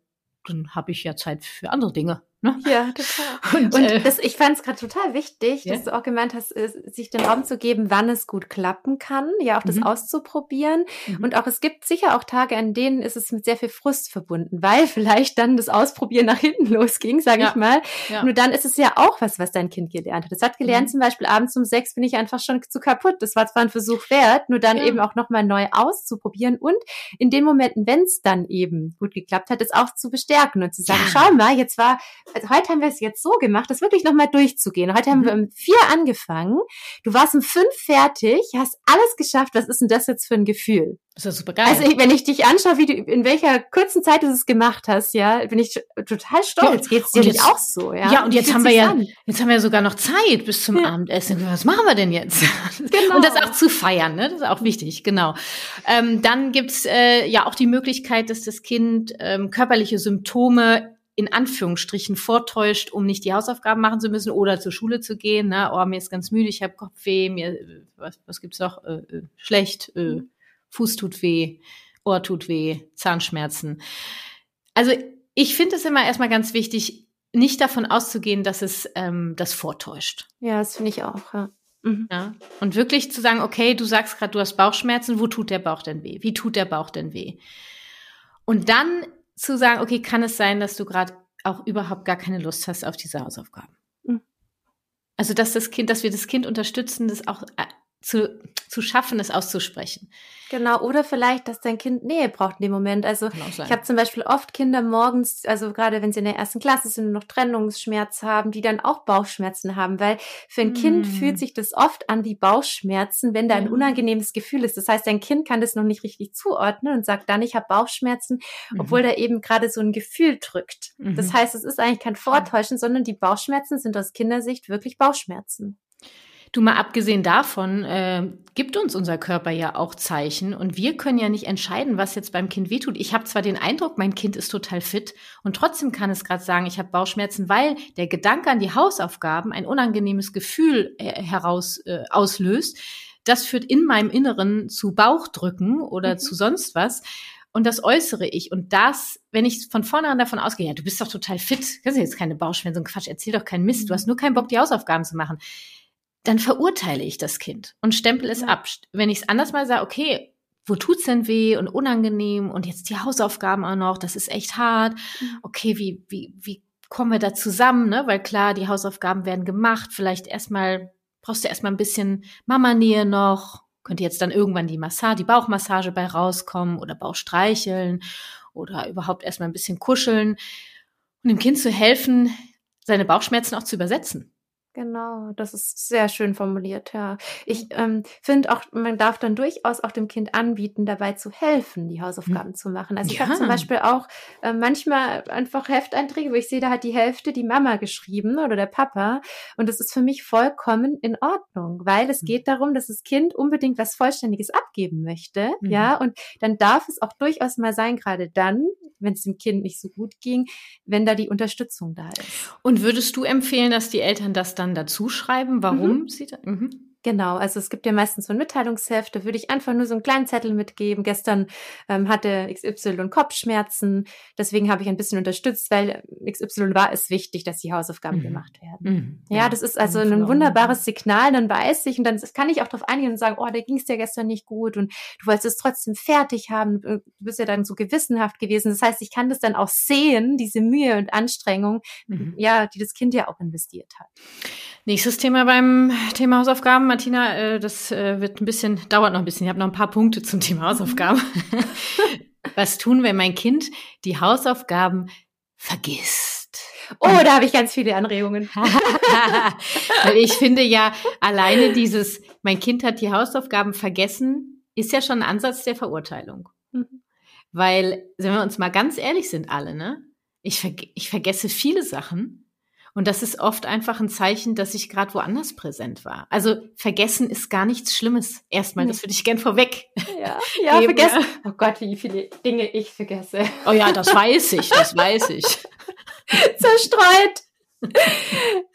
dann habe ich ja Zeit für andere Dinge. Ne? Ja, total. Und, und äh, das, ich fand es gerade total wichtig, ja? dass du auch gemeint hast, sich den Raum zu geben, wann es gut klappen kann, ja auch das mhm. auszuprobieren. Mhm. Und auch es gibt sicher auch Tage, an denen ist es mit sehr viel Frust verbunden, weil vielleicht dann das Ausprobieren nach hinten losging, sage ja. ich mal. Ja. Nur dann ist es ja auch was, was dein Kind gelernt hat. Es hat gelernt, mhm. zum Beispiel abends um sechs bin ich einfach schon zu kaputt. Das war zwar ein Versuch wert, nur dann ja. eben auch nochmal neu auszuprobieren und in den Momenten, wenn es dann eben gut geklappt hat, es auch zu bestärken und zu sagen, schau mal, jetzt war also heute haben wir es jetzt so gemacht, das wirklich nochmal durchzugehen. Heute haben wir mhm. um vier angefangen. Du warst um fünf fertig, hast alles geschafft. Was ist denn das jetzt für ein Gefühl? Das ist super geil. Also wenn ich dich anschaue, wie du in welcher kurzen Zeit du es gemacht hast, ja, bin ich total stolz. Ja, Geht's dir nicht auch so, ja? Ja, und jetzt haben wir ja, an? jetzt haben wir ja sogar noch Zeit bis zum ja. Abendessen. Was machen wir denn jetzt? Genau. Und das auch zu feiern, ne? Das ist auch wichtig, genau. Ähm, dann gibt's äh, ja auch die Möglichkeit, dass das Kind ähm, körperliche Symptome in Anführungsstrichen vortäuscht, um nicht die Hausaufgaben machen zu müssen oder zur Schule zu gehen. Ne? Oh, mir ist ganz müde, ich habe Kopfweh, mir was, was gibt's noch? Äh, äh, schlecht, äh, Fuß tut weh, Ohr tut weh, Zahnschmerzen. Also ich finde es immer erstmal ganz wichtig, nicht davon auszugehen, dass es ähm, das vortäuscht. Ja, das finde ich auch. Ja. Mhm. ja. Und wirklich zu sagen, okay, du sagst gerade, du hast Bauchschmerzen, wo tut der Bauch denn weh? Wie tut der Bauch denn weh? Und dann zu sagen, okay, kann es sein, dass du gerade auch überhaupt gar keine Lust hast auf diese Hausaufgaben? Mhm. Also, dass das Kind, dass wir das Kind unterstützen, das auch äh, zu, zu schaffen, es auszusprechen. Genau, oder vielleicht, dass dein Kind Nähe braucht in dem Moment. Also ich habe zum Beispiel oft Kinder morgens, also gerade wenn sie in der ersten Klasse sind und noch Trennungsschmerz haben, die dann auch Bauchschmerzen haben, weil für ein mm. Kind fühlt sich das oft an wie Bauchschmerzen, wenn da ein unangenehmes Gefühl ist. Das heißt, dein Kind kann das noch nicht richtig zuordnen und sagt dann, ich habe Bauchschmerzen, mhm. obwohl da eben gerade so ein Gefühl drückt. Mhm. Das heißt, es ist eigentlich kein Vortäuschen, sondern die Bauchschmerzen sind aus Kindersicht wirklich Bauchschmerzen. Du mal abgesehen davon, äh, gibt uns unser Körper ja auch Zeichen und wir können ja nicht entscheiden, was jetzt beim Kind wehtut. Ich habe zwar den Eindruck, mein Kind ist total fit und trotzdem kann es gerade sagen, ich habe Bauchschmerzen, weil der Gedanke an die Hausaufgaben ein unangenehmes Gefühl äh, heraus äh, auslöst. Das führt in meinem Inneren zu Bauchdrücken oder mhm. zu sonst was. und das äußere ich. Und das, wenn ich von vornherein davon ausgehe, ja, du bist doch total fit, kannst du jetzt keine Bauchschmerzen, so ein Quatsch, erzähl doch keinen Mist, du hast nur keinen Bock, die Hausaufgaben zu machen, dann verurteile ich das Kind und stempel es ja. ab. Wenn ich es anders mal sage, okay, wo tut's denn weh und unangenehm und jetzt die Hausaufgaben auch noch, das ist echt hart. Okay, wie, wie, wie kommen wir da zusammen, ne? Weil klar, die Hausaufgaben werden gemacht, vielleicht erstmal, brauchst du erstmal ein bisschen Mama-Nähe noch, könnte jetzt dann irgendwann die Massage, die Bauchmassage bei rauskommen oder Bauchstreicheln oder überhaupt erstmal ein bisschen kuscheln und dem Kind zu helfen, seine Bauchschmerzen auch zu übersetzen. Genau, das ist sehr schön formuliert, ja. Ich ähm, finde auch, man darf dann durchaus auch dem Kind anbieten, dabei zu helfen, die Hausaufgaben hm. zu machen. Also ich ja. habe zum Beispiel auch äh, manchmal einfach Hefteinträge, wo ich sehe, da hat die Hälfte die Mama geschrieben oder der Papa. Und das ist für mich vollkommen in Ordnung, weil es hm. geht darum, dass das Kind unbedingt was Vollständiges abgeben möchte. Mhm. Ja, und dann darf es auch durchaus mal sein, gerade dann, wenn es dem Kind nicht so gut ging, wenn da die Unterstützung da ist. Und würdest du empfehlen, dass die Eltern das dann dazu schreiben, warum mhm. sie da? Mhm. Genau, also es gibt ja meistens so ein Mitteilungsheft, da würde ich einfach nur so einen kleinen Zettel mitgeben. Gestern ähm, hatte XY Kopfschmerzen, deswegen habe ich ein bisschen unterstützt, weil XY war es wichtig, dass die Hausaufgaben mhm. gemacht werden. Mhm. Ja, ja, das ist also ein wunderbares Signal, dann weiß ich und dann kann ich auch darauf eingehen und sagen, oh, da ging es dir gestern nicht gut und du wolltest es trotzdem fertig haben, du bist ja dann so gewissenhaft gewesen. Das heißt, ich kann das dann auch sehen, diese Mühe und Anstrengung, mhm. ja, die das Kind ja auch investiert hat. Nächstes Thema beim Thema Hausaufgaben, Martina, äh, das äh, wird ein bisschen, dauert noch ein bisschen. Ich habe noch ein paar Punkte zum Thema Hausaufgaben. Was tun, wenn mein Kind die Hausaufgaben vergisst? Oh, da habe ich ganz viele Anregungen. Weil ich finde ja, alleine dieses, mein Kind hat die Hausaufgaben vergessen, ist ja schon ein Ansatz der Verurteilung. Mhm. Weil, wenn wir uns mal ganz ehrlich sind, alle, ne? Ich, ver ich vergesse viele Sachen und das ist oft einfach ein Zeichen, dass ich gerade woanders präsent war. Also vergessen ist gar nichts Schlimmes. Erstmal, das würde ich gern vorweg. Ja, ja vergessen. Oh Gott, wie viele Dinge ich vergesse. Oh ja, das weiß ich, das weiß ich. Zerstreut.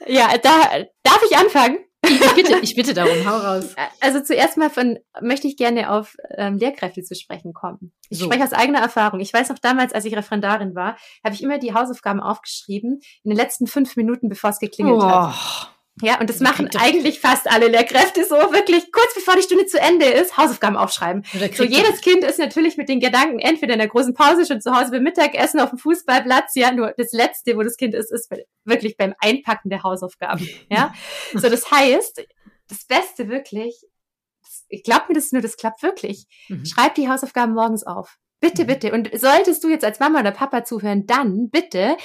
Ja, da darf ich anfangen. Ich bitte, ich bitte darum, hau raus. Also zuerst mal von, möchte ich gerne auf ähm, Lehrkräfte zu sprechen kommen. Ich so. spreche aus eigener Erfahrung. Ich weiß noch damals, als ich Referendarin war, habe ich immer die Hausaufgaben aufgeschrieben, in den letzten fünf Minuten, bevor es geklingelt oh. hat. Ja, und das machen eigentlich fast alle Lehrkräfte so, wirklich kurz bevor die Stunde zu Ende ist, Hausaufgaben aufschreiben. So jedes Kind ist natürlich mit den Gedanken entweder in der großen Pause schon zu Hause beim Mittagessen auf dem Fußballplatz, ja, nur das Letzte, wo das Kind ist, ist wirklich beim Einpacken der Hausaufgaben, ja. so, das heißt, das Beste wirklich, ich glaube mir das nur, das klappt wirklich. Mhm. Schreib die Hausaufgaben morgens auf. Bitte, mhm. bitte. Und solltest du jetzt als Mama oder Papa zuhören, dann bitte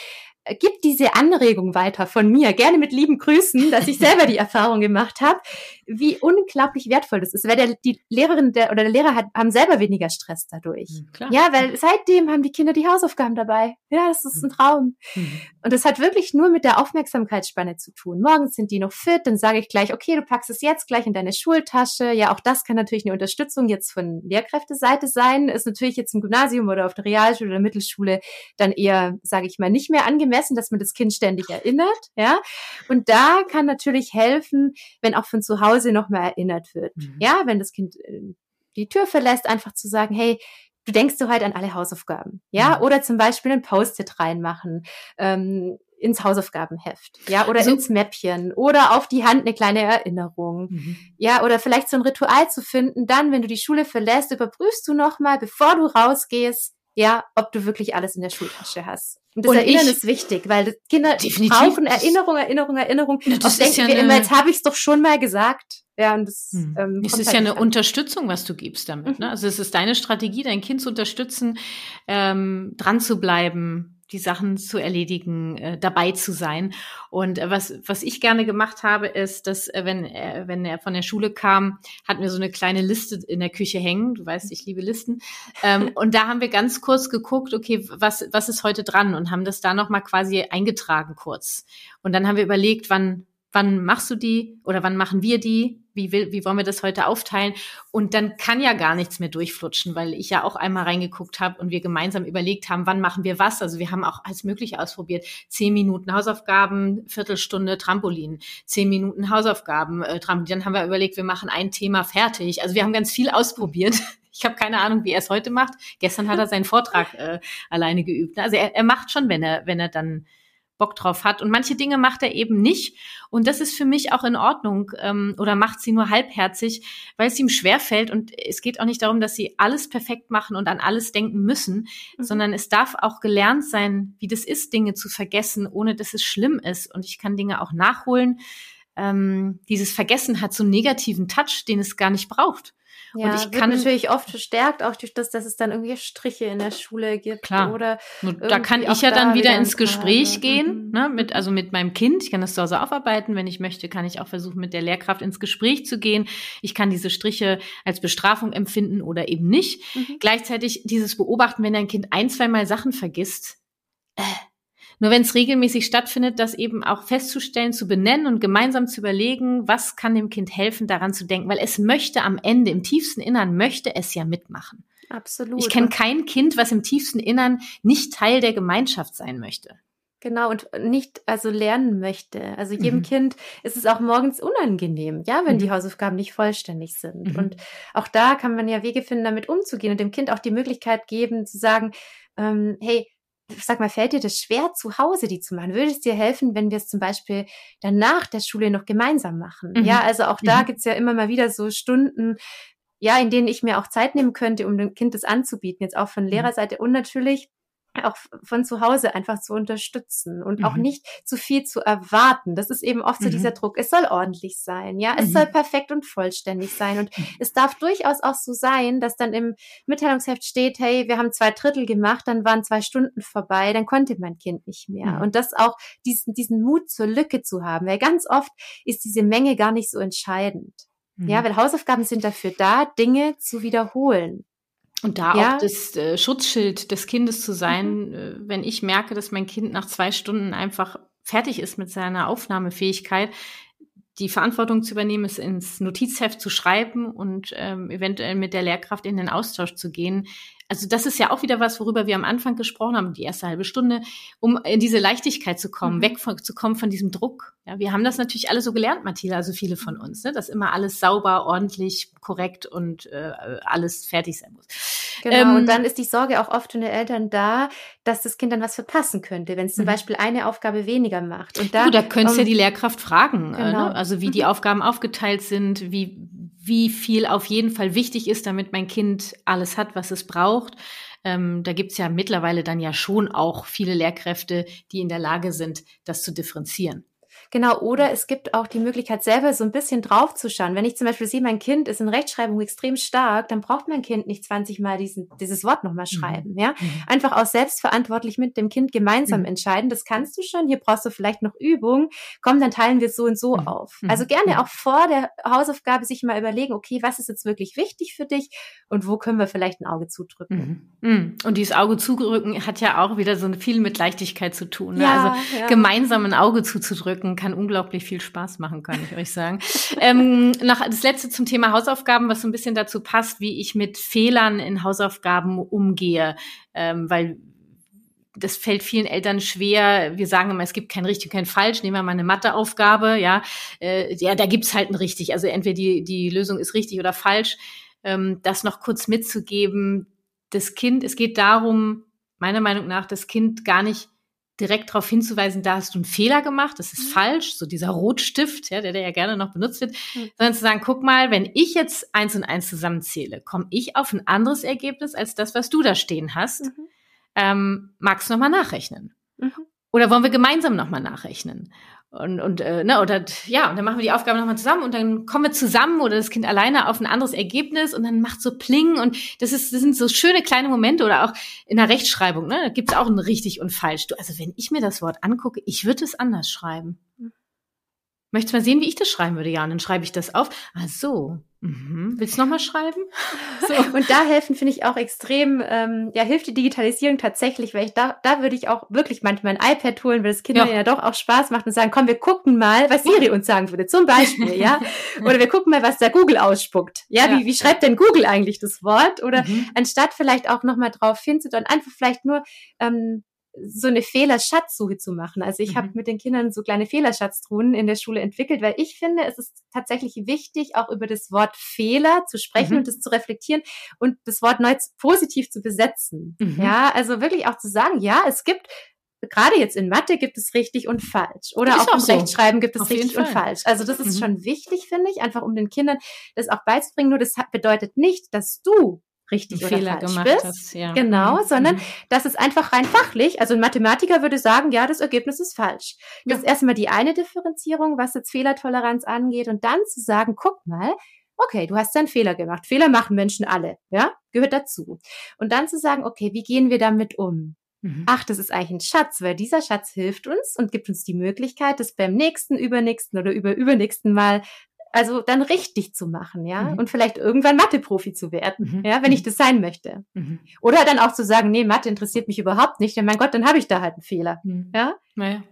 gib diese Anregung weiter von mir, gerne mit lieben Grüßen, dass ich selber die Erfahrung gemacht habe, wie unglaublich wertvoll das ist. Weil der, die Lehrerin der, oder der Lehrer hat, haben selber weniger Stress dadurch. Mhm, klar. Ja, weil seitdem haben die Kinder die Hausaufgaben dabei. Ja, das ist ein mhm. Traum. Mhm. Und das hat wirklich nur mit der Aufmerksamkeitsspanne zu tun. Morgens sind die noch fit, dann sage ich gleich, okay, du packst es jetzt gleich in deine Schultasche. Ja, auch das kann natürlich eine Unterstützung jetzt von Lehrkräfteseite sein. Ist natürlich jetzt im Gymnasium oder auf der Realschule oder Mittelschule dann eher, sage ich mal, nicht mehr angemessen messen, dass man das Kind ständig erinnert, ja. Und da kann natürlich helfen, wenn auch von zu Hause nochmal erinnert wird, mhm. ja, wenn das Kind äh, die Tür verlässt, einfach zu sagen, hey, du denkst du halt an alle Hausaufgaben, ja, mhm. oder zum Beispiel ein Post-it reinmachen, ähm, ins Hausaufgabenheft, ja, oder also, ins Mäppchen oder auf die Hand eine kleine Erinnerung, mhm. ja, oder vielleicht so ein Ritual zu finden. Dann, wenn du die Schule verlässt, überprüfst du nochmal, bevor du rausgehst, ja, ob du wirklich alles in der Schultasche hast. Und das und Erinnern ich, ist wichtig, weil Kinder definitiv, brauchen Erinnerung, Erinnerung, Erinnerung. Das Oft denken ja wir immer, jetzt habe ich es doch schon mal gesagt. Ja, und das, hm. ähm, es ist halt ja eine an. Unterstützung, was du gibst damit. Ne? Mhm. Also es ist deine Strategie, dein Kind zu unterstützen, ähm, dran zu bleiben, die Sachen zu erledigen, äh, dabei zu sein. Und äh, was, was ich gerne gemacht habe, ist, dass äh, wenn, äh, wenn er von der Schule kam, hatten wir so eine kleine Liste in der Küche hängen. Du weißt, ich liebe Listen. Ähm, und da haben wir ganz kurz geguckt, okay, was, was ist heute dran? Und haben das da nochmal quasi eingetragen kurz. Und dann haben wir überlegt, wann, wann machst du die oder wann machen wir die? Wie, will, wie wollen wir das heute aufteilen? Und dann kann ja gar nichts mehr durchflutschen, weil ich ja auch einmal reingeguckt habe und wir gemeinsam überlegt haben, wann machen wir was. Also wir haben auch alles Mögliche ausprobiert. Zehn Minuten Hausaufgaben, Viertelstunde Trampolin, zehn Minuten Hausaufgaben, äh, Trampolin. Dann haben wir überlegt, wir machen ein Thema fertig. Also wir haben ganz viel ausprobiert. ich habe keine Ahnung, wie er es heute macht. Gestern hat er seinen Vortrag äh, alleine geübt. Also er, er macht schon, wenn er, wenn er dann Bock drauf hat. Und manche Dinge macht er eben nicht. Und das ist für mich auch in Ordnung ähm, oder macht sie nur halbherzig, weil es ihm schwerfällt. Und es geht auch nicht darum, dass sie alles perfekt machen und an alles denken müssen, mhm. sondern es darf auch gelernt sein, wie das ist, Dinge zu vergessen, ohne dass es schlimm ist. Und ich kann Dinge auch nachholen. Ähm, dieses Vergessen hat so einen negativen Touch, den es gar nicht braucht. Ja, und ich kann natürlich oft verstärkt, auch durch das, dass es dann irgendwie Striche in der Schule gibt. Klar. Oder da kann ich ja dann wieder ins Gespräch Frage. gehen, mhm. ne, mit, also mit meinem Kind. Ich kann das zu Hause aufarbeiten. Wenn ich möchte, kann ich auch versuchen, mit der Lehrkraft ins Gespräch zu gehen. Ich kann diese Striche als Bestrafung empfinden oder eben nicht. Mhm. Gleichzeitig dieses Beobachten, wenn dein Kind ein, zweimal Sachen vergisst, äh, nur wenn es regelmäßig stattfindet, das eben auch festzustellen, zu benennen und gemeinsam zu überlegen, was kann dem Kind helfen, daran zu denken, weil es möchte am Ende, im tiefsten Innern, möchte es ja mitmachen. Absolut. Ich kenne kein Kind, was im tiefsten Innern nicht Teil der Gemeinschaft sein möchte. Genau, und nicht also lernen möchte. Also jedem mhm. Kind ist es auch morgens unangenehm, ja, wenn mhm. die Hausaufgaben nicht vollständig sind. Mhm. Und auch da kann man ja Wege finden, damit umzugehen und dem Kind auch die Möglichkeit geben, zu sagen, ähm, hey, sag mal, fällt dir das schwer, zu Hause die zu machen? Würde es dir helfen, wenn wir es zum Beispiel dann nach der Schule noch gemeinsam machen? Mhm. Ja, also auch da mhm. gibt's ja immer mal wieder so Stunden, ja, in denen ich mir auch Zeit nehmen könnte, um dem Kind das anzubieten, jetzt auch von mhm. Lehrerseite und natürlich auch von zu Hause einfach zu unterstützen und mhm. auch nicht zu viel zu erwarten. Das ist eben oft so mhm. dieser Druck. Es soll ordentlich sein, ja, es mhm. soll perfekt und vollständig sein und mhm. es darf durchaus auch so sein, dass dann im Mitteilungsheft steht, hey, wir haben zwei Drittel gemacht, dann waren zwei Stunden vorbei, dann konnte mein Kind nicht mehr. Mhm. Und das auch diesen, diesen Mut zur Lücke zu haben, weil ganz oft ist diese Menge gar nicht so entscheidend. Ja, mhm. weil Hausaufgaben sind dafür da, Dinge zu wiederholen. Und da ja. auch das äh, Schutzschild des Kindes zu sein, mhm. äh, wenn ich merke, dass mein Kind nach zwei Stunden einfach fertig ist mit seiner Aufnahmefähigkeit, die Verantwortung zu übernehmen, es ins Notizheft zu schreiben und ähm, eventuell mit der Lehrkraft in den Austausch zu gehen, also das ist ja auch wieder was, worüber wir am Anfang gesprochen haben, die erste halbe Stunde, um in diese Leichtigkeit zu kommen, mhm. weg von, zu kommen von diesem Druck. Ja, wir haben das natürlich alle so gelernt, Mathilda, also viele von uns, ne, dass immer alles sauber, ordentlich, korrekt und äh, alles fertig sein muss. Genau, ähm, und dann ist die Sorge auch oft von den Eltern da, dass das Kind dann was verpassen könnte, wenn es zum mhm. Beispiel eine Aufgabe weniger macht. Und da, du, da könntest um, ja die Lehrkraft fragen, genau. äh, ne? Genau. also wie die mhm. Aufgaben aufgeteilt sind, wie wie viel auf jeden Fall wichtig ist, damit mein Kind alles hat, was es braucht. Ähm, da gibt's ja mittlerweile dann ja schon auch viele Lehrkräfte, die in der Lage sind, das zu differenzieren. Genau, oder es gibt auch die Möglichkeit, selber so ein bisschen draufzuschauen. Wenn ich zum Beispiel sehe, mein Kind ist in Rechtschreibung extrem stark, dann braucht mein Kind nicht 20 Mal diesen, dieses Wort nochmal mhm. schreiben. Mhm. Ja? Einfach auch selbstverantwortlich mit dem Kind gemeinsam mhm. entscheiden. Das kannst du schon, hier brauchst du vielleicht noch Übung. Komm, dann teilen wir es so und so mhm. auf. Also mhm. gerne auch vor der Hausaufgabe sich mal überlegen, okay, was ist jetzt wirklich wichtig für dich und wo können wir vielleicht ein Auge zudrücken. Mhm. Und dieses Auge zudrücken hat ja auch wieder so viel mit Leichtigkeit zu tun. Ne? Ja, also ja. gemeinsam ein Auge zuzudrücken kann unglaublich viel Spaß machen, kann ich euch sagen. ähm, noch das letzte zum Thema Hausaufgaben, was so ein bisschen dazu passt, wie ich mit Fehlern in Hausaufgaben umgehe, ähm, weil das fällt vielen Eltern schwer. Wir sagen immer, es gibt kein richtig, kein falsch. Nehmen wir mal eine Matheaufgabe, ja, äh, ja, da gibt's halt ein richtig. Also entweder die die Lösung ist richtig oder falsch. Ähm, das noch kurz mitzugeben. Das Kind, es geht darum, meiner Meinung nach, das Kind gar nicht direkt darauf hinzuweisen, da hast du einen Fehler gemacht, das ist mhm. falsch, so dieser Rotstift, ja, der, der ja gerne noch benutzt wird, mhm. sondern zu sagen, guck mal, wenn ich jetzt eins und eins zusammenzähle, komme ich auf ein anderes Ergebnis als das, was du da stehen hast. Mhm. Ähm, magst du nochmal nachrechnen? Mhm. Oder wollen wir gemeinsam nochmal nachrechnen? Und, und äh, ne, oder ja, und dann machen wir die Aufgabe nochmal zusammen und dann kommen wir zusammen oder das Kind alleine auf ein anderes Ergebnis und dann macht so Pling und das ist, das sind so schöne kleine Momente oder auch in der Rechtschreibung, ne? Da gibt's auch ein richtig und falsch. Du, also wenn ich mir das Wort angucke, ich würde es anders schreiben. Mhm. Möchtest du mal sehen, wie ich das schreiben würde? Ja, und dann schreibe ich das auf. Ach so. Mhm. Willst du nochmal schreiben? So. Und da helfen finde ich auch extrem, ähm, ja, hilft die Digitalisierung tatsächlich, weil ich da, da würde ich auch wirklich manchmal ein iPad holen, weil das Kindern ja. ja doch auch Spaß macht und sagen, komm, wir gucken mal, was Siri uns sagen würde, zum Beispiel, ja. Oder wir gucken mal, was der Google ausspuckt. Ja, ja. Wie, wie schreibt denn Google eigentlich das Wort? Oder mhm. anstatt vielleicht auch nochmal drauf hinzudeuten, einfach vielleicht nur ähm, so eine Fehlerschatzsuche zu machen. Also ich mhm. habe mit den Kindern so kleine Fehlerschatztruhen in der Schule entwickelt, weil ich finde, es ist tatsächlich wichtig, auch über das Wort Fehler zu sprechen mhm. und das zu reflektieren und das Wort neu positiv zu besetzen. Mhm. Ja, also wirklich auch zu sagen, ja, es gibt gerade jetzt in Mathe gibt es richtig und falsch. Oder auch, auch im so. Rechtschreiben gibt es Auf richtig und falsch. Also das ist mhm. schon wichtig, finde ich, einfach um den Kindern das auch beizubringen. Nur das bedeutet nicht, dass du richtig oder Fehler falsch gemacht bist. Hast, ja. Genau, mhm. sondern mhm. das ist einfach rein fachlich. Also ein Mathematiker würde sagen, ja, das Ergebnis ist falsch. Das ja. ist erstmal die eine Differenzierung, was jetzt Fehlertoleranz angeht und dann zu sagen, guck mal, okay, du hast einen Fehler gemacht. Fehler machen Menschen alle, ja, gehört dazu. Und dann zu sagen, okay, wie gehen wir damit um? Mhm. Ach, das ist eigentlich ein Schatz, weil dieser Schatz hilft uns und gibt uns die Möglichkeit, das beim nächsten, übernächsten oder über übernächsten Mal also dann richtig zu machen, ja, mhm. und vielleicht irgendwann Mathe-Profi zu werden, mhm. ja, wenn ich mhm. das sein möchte. Mhm. Oder dann auch zu sagen, nee, Mathe interessiert mich überhaupt nicht, denn mein Gott, dann habe ich da halt einen Fehler, mhm. ja. Naja.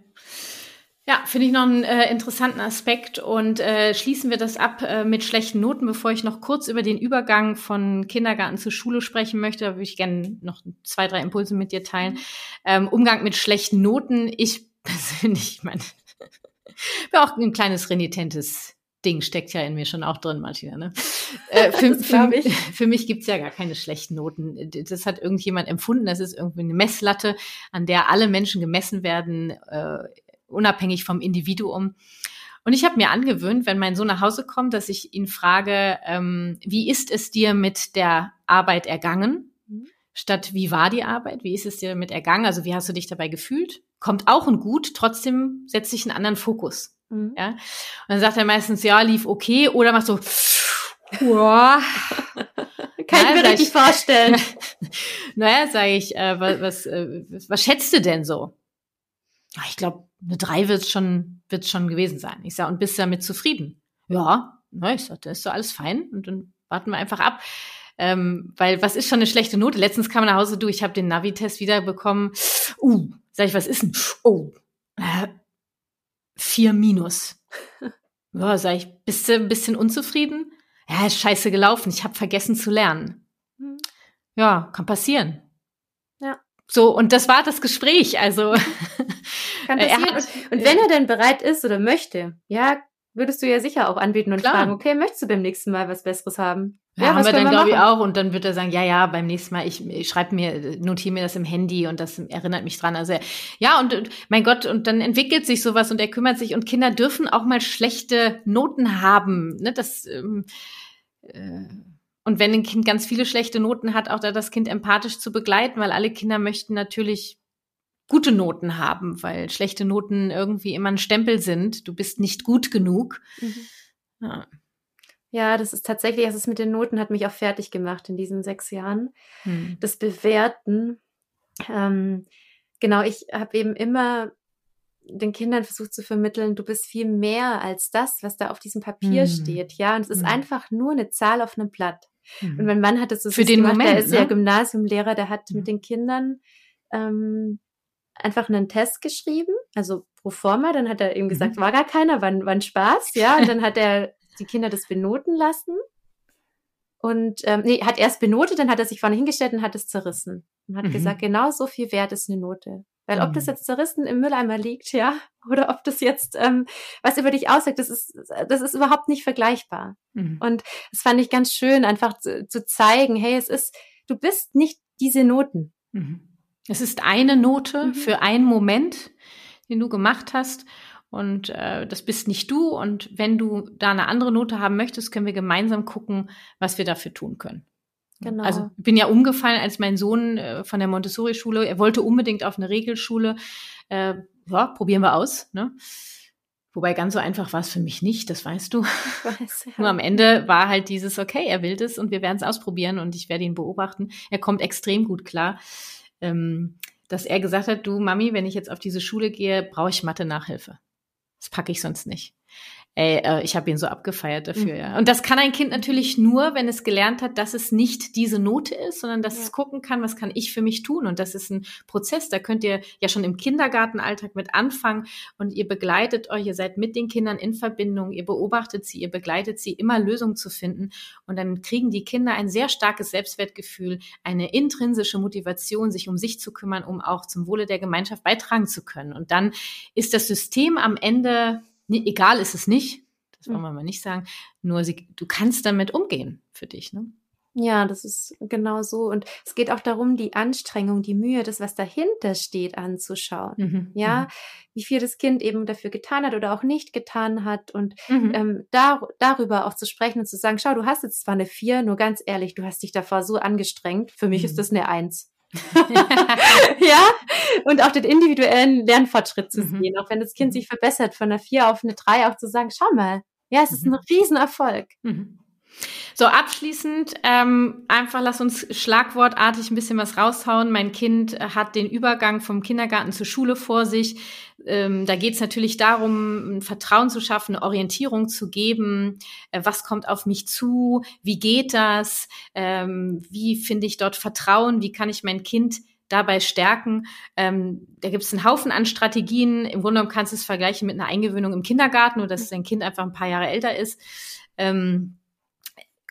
Ja, finde ich noch einen äh, interessanten Aspekt und äh, schließen wir das ab äh, mit schlechten Noten, bevor ich noch kurz über den Übergang von Kindergarten zur Schule sprechen möchte. Da würde ich gerne noch zwei, drei Impulse mit dir teilen. Mhm. Ähm, Umgang mit schlechten Noten. Ich persönlich, ich meine, bin auch ein kleines renitentes Ding steckt ja in mir schon auch drin, Martina. Ne? Äh, für, für, für mich gibt's ja gar keine schlechten Noten. Das hat irgendjemand empfunden. Das ist irgendwie eine Messlatte, an der alle Menschen gemessen werden. Äh, unabhängig vom Individuum. Und ich habe mir angewöhnt, wenn mein Sohn nach Hause kommt, dass ich ihn frage, ähm, wie ist es dir mit der Arbeit ergangen? Mhm. Statt wie war die Arbeit? Wie ist es dir mit ergangen? Also wie hast du dich dabei gefühlt? Kommt auch ein Gut, trotzdem setze ich einen anderen Fokus. Mhm. Ja? Und dann sagt er meistens, ja, lief okay, oder macht so, Boah. Kann ich mir richtig vorstellen. naja, sage ich, äh, was, was, äh, was schätzt du denn so? ich glaube, eine drei wird schon, wird schon gewesen sein. Ich sage, und bist du damit zufrieden? Ja, na, ich sage, das ist so alles fein und dann warten wir einfach ab. Ähm, weil was ist schon eine schlechte Note? Letztens kam er nach Hause, du, ich habe den Navi-Test wiederbekommen. Uh, sag ich, was ist denn? Oh, äh, vier minus. Ja, sag ich, bist du ein bisschen unzufrieden? Ja, ist scheiße gelaufen. Ich habe vergessen zu lernen. Hm. Ja, kann passieren. Ja. So, und das war das Gespräch. Also Kann passieren. Hat, und, und wenn er denn bereit ist oder möchte, ja, würdest du ja sicher auch anbieten und Klar. fragen, okay, möchtest du beim nächsten Mal was Besseres haben? Ja, ja haben wir dann, glaube ich, auch. Und dann wird er sagen, ja, ja, beim nächsten Mal, ich, ich schreibe mir, notiere mir das im Handy und das erinnert mich dran. Also ja, und, und mein Gott, und dann entwickelt sich sowas und er kümmert sich und Kinder dürfen auch mal schlechte Noten haben. Ne? Das ähm, äh, und wenn ein Kind ganz viele schlechte Noten hat, auch da das Kind empathisch zu begleiten, weil alle Kinder möchten natürlich gute Noten haben, weil schlechte Noten irgendwie immer ein Stempel sind. Du bist nicht gut genug. Mhm. Ja. ja. das ist tatsächlich, das ist mit den Noten hat mich auch fertig gemacht in diesen sechs Jahren. Mhm. Das Bewerten. Ähm, genau, ich habe eben immer den Kindern versucht zu vermitteln, du bist viel mehr als das, was da auf diesem Papier mhm. steht. Ja, und es ist mhm. einfach nur eine Zahl auf einem Blatt. Und mein Mann hat es so Für den gemacht, Moment, der ist ne? ja Gymnasiumlehrer, der hat mit den Kindern ähm, einfach einen Test geschrieben, also pro forma, dann hat er eben gesagt, mhm. war gar keiner, war, war ein Spaß, ja, und dann hat er die Kinder das benoten lassen und ähm, nee, hat erst benotet, dann hat er sich vorne hingestellt und hat es zerrissen und hat mhm. gesagt, genau so viel wert ist eine Note. Weil ob das mhm. jetzt zerrissen im Mülleimer liegt, ja, oder ob das jetzt ähm, was über dich aussagt, das ist das ist überhaupt nicht vergleichbar. Mhm. Und das fand ich ganz schön, einfach zu, zu zeigen, hey, es ist, du bist nicht diese Noten. Mhm. Es ist eine Note mhm. für einen Moment, den du gemacht hast. Und äh, das bist nicht du. Und wenn du da eine andere Note haben möchtest, können wir gemeinsam gucken, was wir dafür tun können. Genau. Also bin ja umgefallen, als mein Sohn äh, von der Montessori-Schule, er wollte unbedingt auf eine Regelschule. Äh, ja, probieren wir aus. Ne? Wobei ganz so einfach war es für mich nicht, das weißt du. Weiß, ja. Nur am Ende war halt dieses, okay, er will das und wir werden es ausprobieren und ich werde ihn beobachten. Er kommt extrem gut klar ähm, dass er gesagt hat, du Mami, wenn ich jetzt auf diese Schule gehe, brauche ich Mathe-Nachhilfe. Das packe ich sonst nicht. Ey, äh, ich habe ihn so abgefeiert dafür, mhm. ja. Und das kann ein Kind natürlich nur, wenn es gelernt hat, dass es nicht diese Note ist, sondern dass ja. es gucken kann, was kann ich für mich tun. Und das ist ein Prozess, da könnt ihr ja schon im Kindergartenalltag mit anfangen und ihr begleitet euch, ihr seid mit den Kindern in Verbindung, ihr beobachtet sie, ihr begleitet sie, immer Lösungen zu finden. Und dann kriegen die Kinder ein sehr starkes Selbstwertgefühl, eine intrinsische Motivation, sich um sich zu kümmern, um auch zum Wohle der Gemeinschaft beitragen zu können. Und dann ist das System am Ende nee, egal ist es nicht, das wollen hm. wir mal nicht sagen, nur sie, du kannst damit umgehen für dich. Ne? Ja, das ist genau so. Und es geht auch darum, die Anstrengung, die Mühe, das, was dahinter steht, anzuschauen. Mhm. Ja, mhm. wie viel das Kind eben dafür getan hat oder auch nicht getan hat. Und mhm. ähm, dar darüber auch zu sprechen und zu sagen, schau, du hast jetzt zwar eine Vier, nur ganz ehrlich, du hast dich davor so angestrengt. Für mich ist mhm. das eine Eins. ja, und auch den individuellen Lernfortschritt zu mhm. sehen, auch wenn das Kind mhm. sich verbessert von einer vier auf eine drei, auch zu sagen, schau mal, ja, es ist ein mhm. Riesenerfolg. Mhm. So, abschließend, ähm, einfach lass uns schlagwortartig ein bisschen was raushauen. Mein Kind äh, hat den Übergang vom Kindergarten zur Schule vor sich. Ähm, da geht es natürlich darum, ein Vertrauen zu schaffen, eine Orientierung zu geben. Äh, was kommt auf mich zu? Wie geht das? Ähm, wie finde ich dort Vertrauen? Wie kann ich mein Kind dabei stärken. Ähm, da gibt es einen Haufen an Strategien. Im Grunde genommen kannst du es vergleichen mit einer Eingewöhnung im Kindergarten, nur dass dein Kind einfach ein paar Jahre älter ist. Ähm,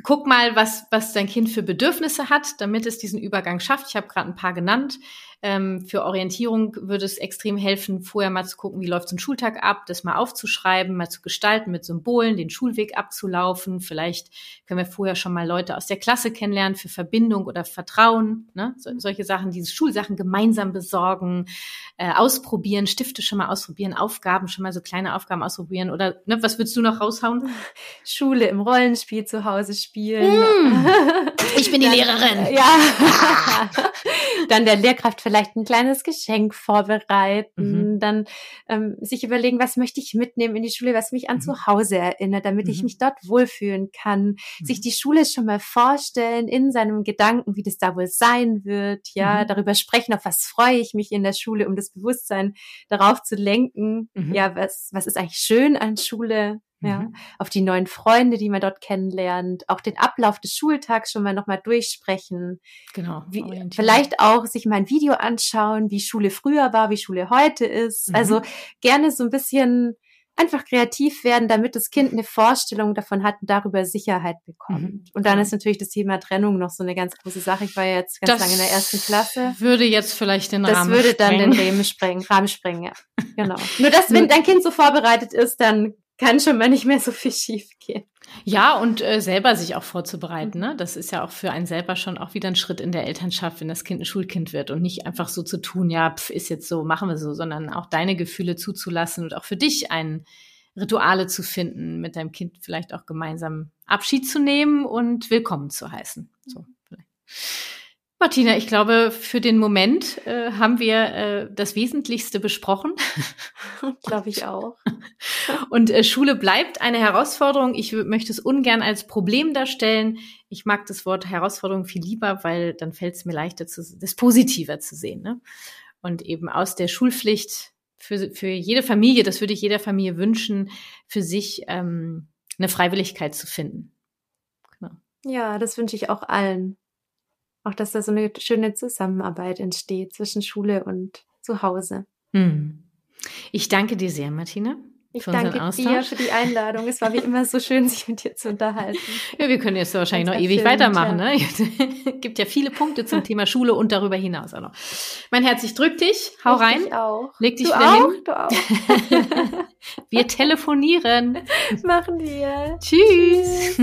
guck mal, was, was dein Kind für Bedürfnisse hat, damit es diesen Übergang schafft. Ich habe gerade ein paar genannt. Ähm, für Orientierung würde es extrem helfen, vorher mal zu gucken, wie läuft so ein Schultag ab, das mal aufzuschreiben, mal zu gestalten mit Symbolen, den Schulweg abzulaufen. Vielleicht können wir vorher schon mal Leute aus der Klasse kennenlernen für Verbindung oder Vertrauen. Ne? So, solche Sachen, diese Schulsachen gemeinsam besorgen, äh, ausprobieren, Stifte schon mal ausprobieren, Aufgaben schon mal so kleine Aufgaben ausprobieren. Oder ne, was würdest du noch raushauen? Schule im Rollenspiel zu Hause spielen. Hm, ich bin die Dann, Lehrerin. Ja. Dann der Lehrkraft vielleicht ein kleines Geschenk vorbereiten, mhm. dann ähm, sich überlegen, was möchte ich mitnehmen in die Schule, was mich an mhm. zu Hause erinnert, damit mhm. ich mich dort wohlfühlen kann, sich mhm. die Schule schon mal vorstellen in seinem Gedanken, wie das da wohl sein wird, ja, mhm. darüber sprechen, auf was freue ich mich in der Schule, um das Bewusstsein darauf zu lenken, mhm. ja, was, was ist eigentlich schön an Schule, ja, mhm. auf die neuen Freunde, die man dort kennenlernt, auch den Ablauf des Schultags schon mal nochmal durchsprechen. Genau. Wie, vielleicht auch sich mal ein Video anschauen, wie Schule früher war, wie Schule heute ist. Mhm. Also gerne so ein bisschen einfach kreativ werden, damit das Kind eine Vorstellung davon hat und darüber Sicherheit bekommt. Mhm. Und dann ist natürlich das Thema Trennung noch so eine ganz große Sache. Ich war ja jetzt ganz das lange in der ersten Klasse. Würde jetzt vielleicht den Rahmen Das würde dann sprengen. den Rahmen sprengen, Rahmen sprengen, ja. Genau. Nur dass, wenn dein Kind so vorbereitet ist, dann kann schon mal nicht mehr so viel schief gehen. Ja, und äh, selber sich auch vorzubereiten. Ne? Das ist ja auch für einen selber schon auch wieder ein Schritt in der Elternschaft, wenn das Kind ein Schulkind wird und nicht einfach so zu tun, ja, pf, ist jetzt so, machen wir so, sondern auch deine Gefühle zuzulassen und auch für dich ein Rituale zu finden, mit deinem Kind vielleicht auch gemeinsam Abschied zu nehmen und willkommen zu heißen. So, vielleicht. Martina, ich glaube, für den Moment äh, haben wir äh, das Wesentlichste besprochen. glaube ich auch. Und äh, Schule bleibt eine Herausforderung. Ich möchte es ungern als Problem darstellen. Ich mag das Wort Herausforderung viel lieber, weil dann fällt es mir leichter, zu, das Positiver zu sehen. Ne? Und eben aus der Schulpflicht für, für jede Familie, das würde ich jeder Familie wünschen, für sich ähm, eine Freiwilligkeit zu finden. Genau. Ja, das wünsche ich auch allen auch, dass da so eine schöne Zusammenarbeit entsteht zwischen Schule und zu Hause. Hm. Ich danke dir sehr, Martina. Ich danke dir für die Einladung. Es war wie immer so schön, sich mit dir zu unterhalten. Ja, wir können jetzt wahrscheinlich noch ewig weitermachen. Ja. Ne? gibt ja viele Punkte zum Thema Schule und darüber hinaus auch noch. Mein Herz, ich drück dich. Hau ich rein. Ich auch. Leg dich du wieder auch? hin. Du auch. wir telefonieren. Machen wir. Tschüss.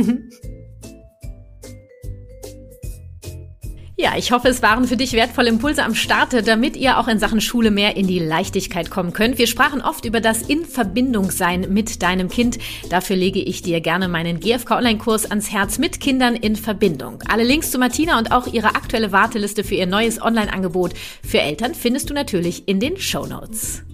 Ja, ich hoffe, es waren für dich wertvolle Impulse am Starte, damit ihr auch in Sachen Schule mehr in die Leichtigkeit kommen könnt. Wir sprachen oft über das In Verbindung sein mit deinem Kind. Dafür lege ich dir gerne meinen GFK Online-Kurs ans Herz mit Kindern in Verbindung. Alle Links zu Martina und auch ihre aktuelle Warteliste für ihr neues Online-Angebot für Eltern findest du natürlich in den Show Notes.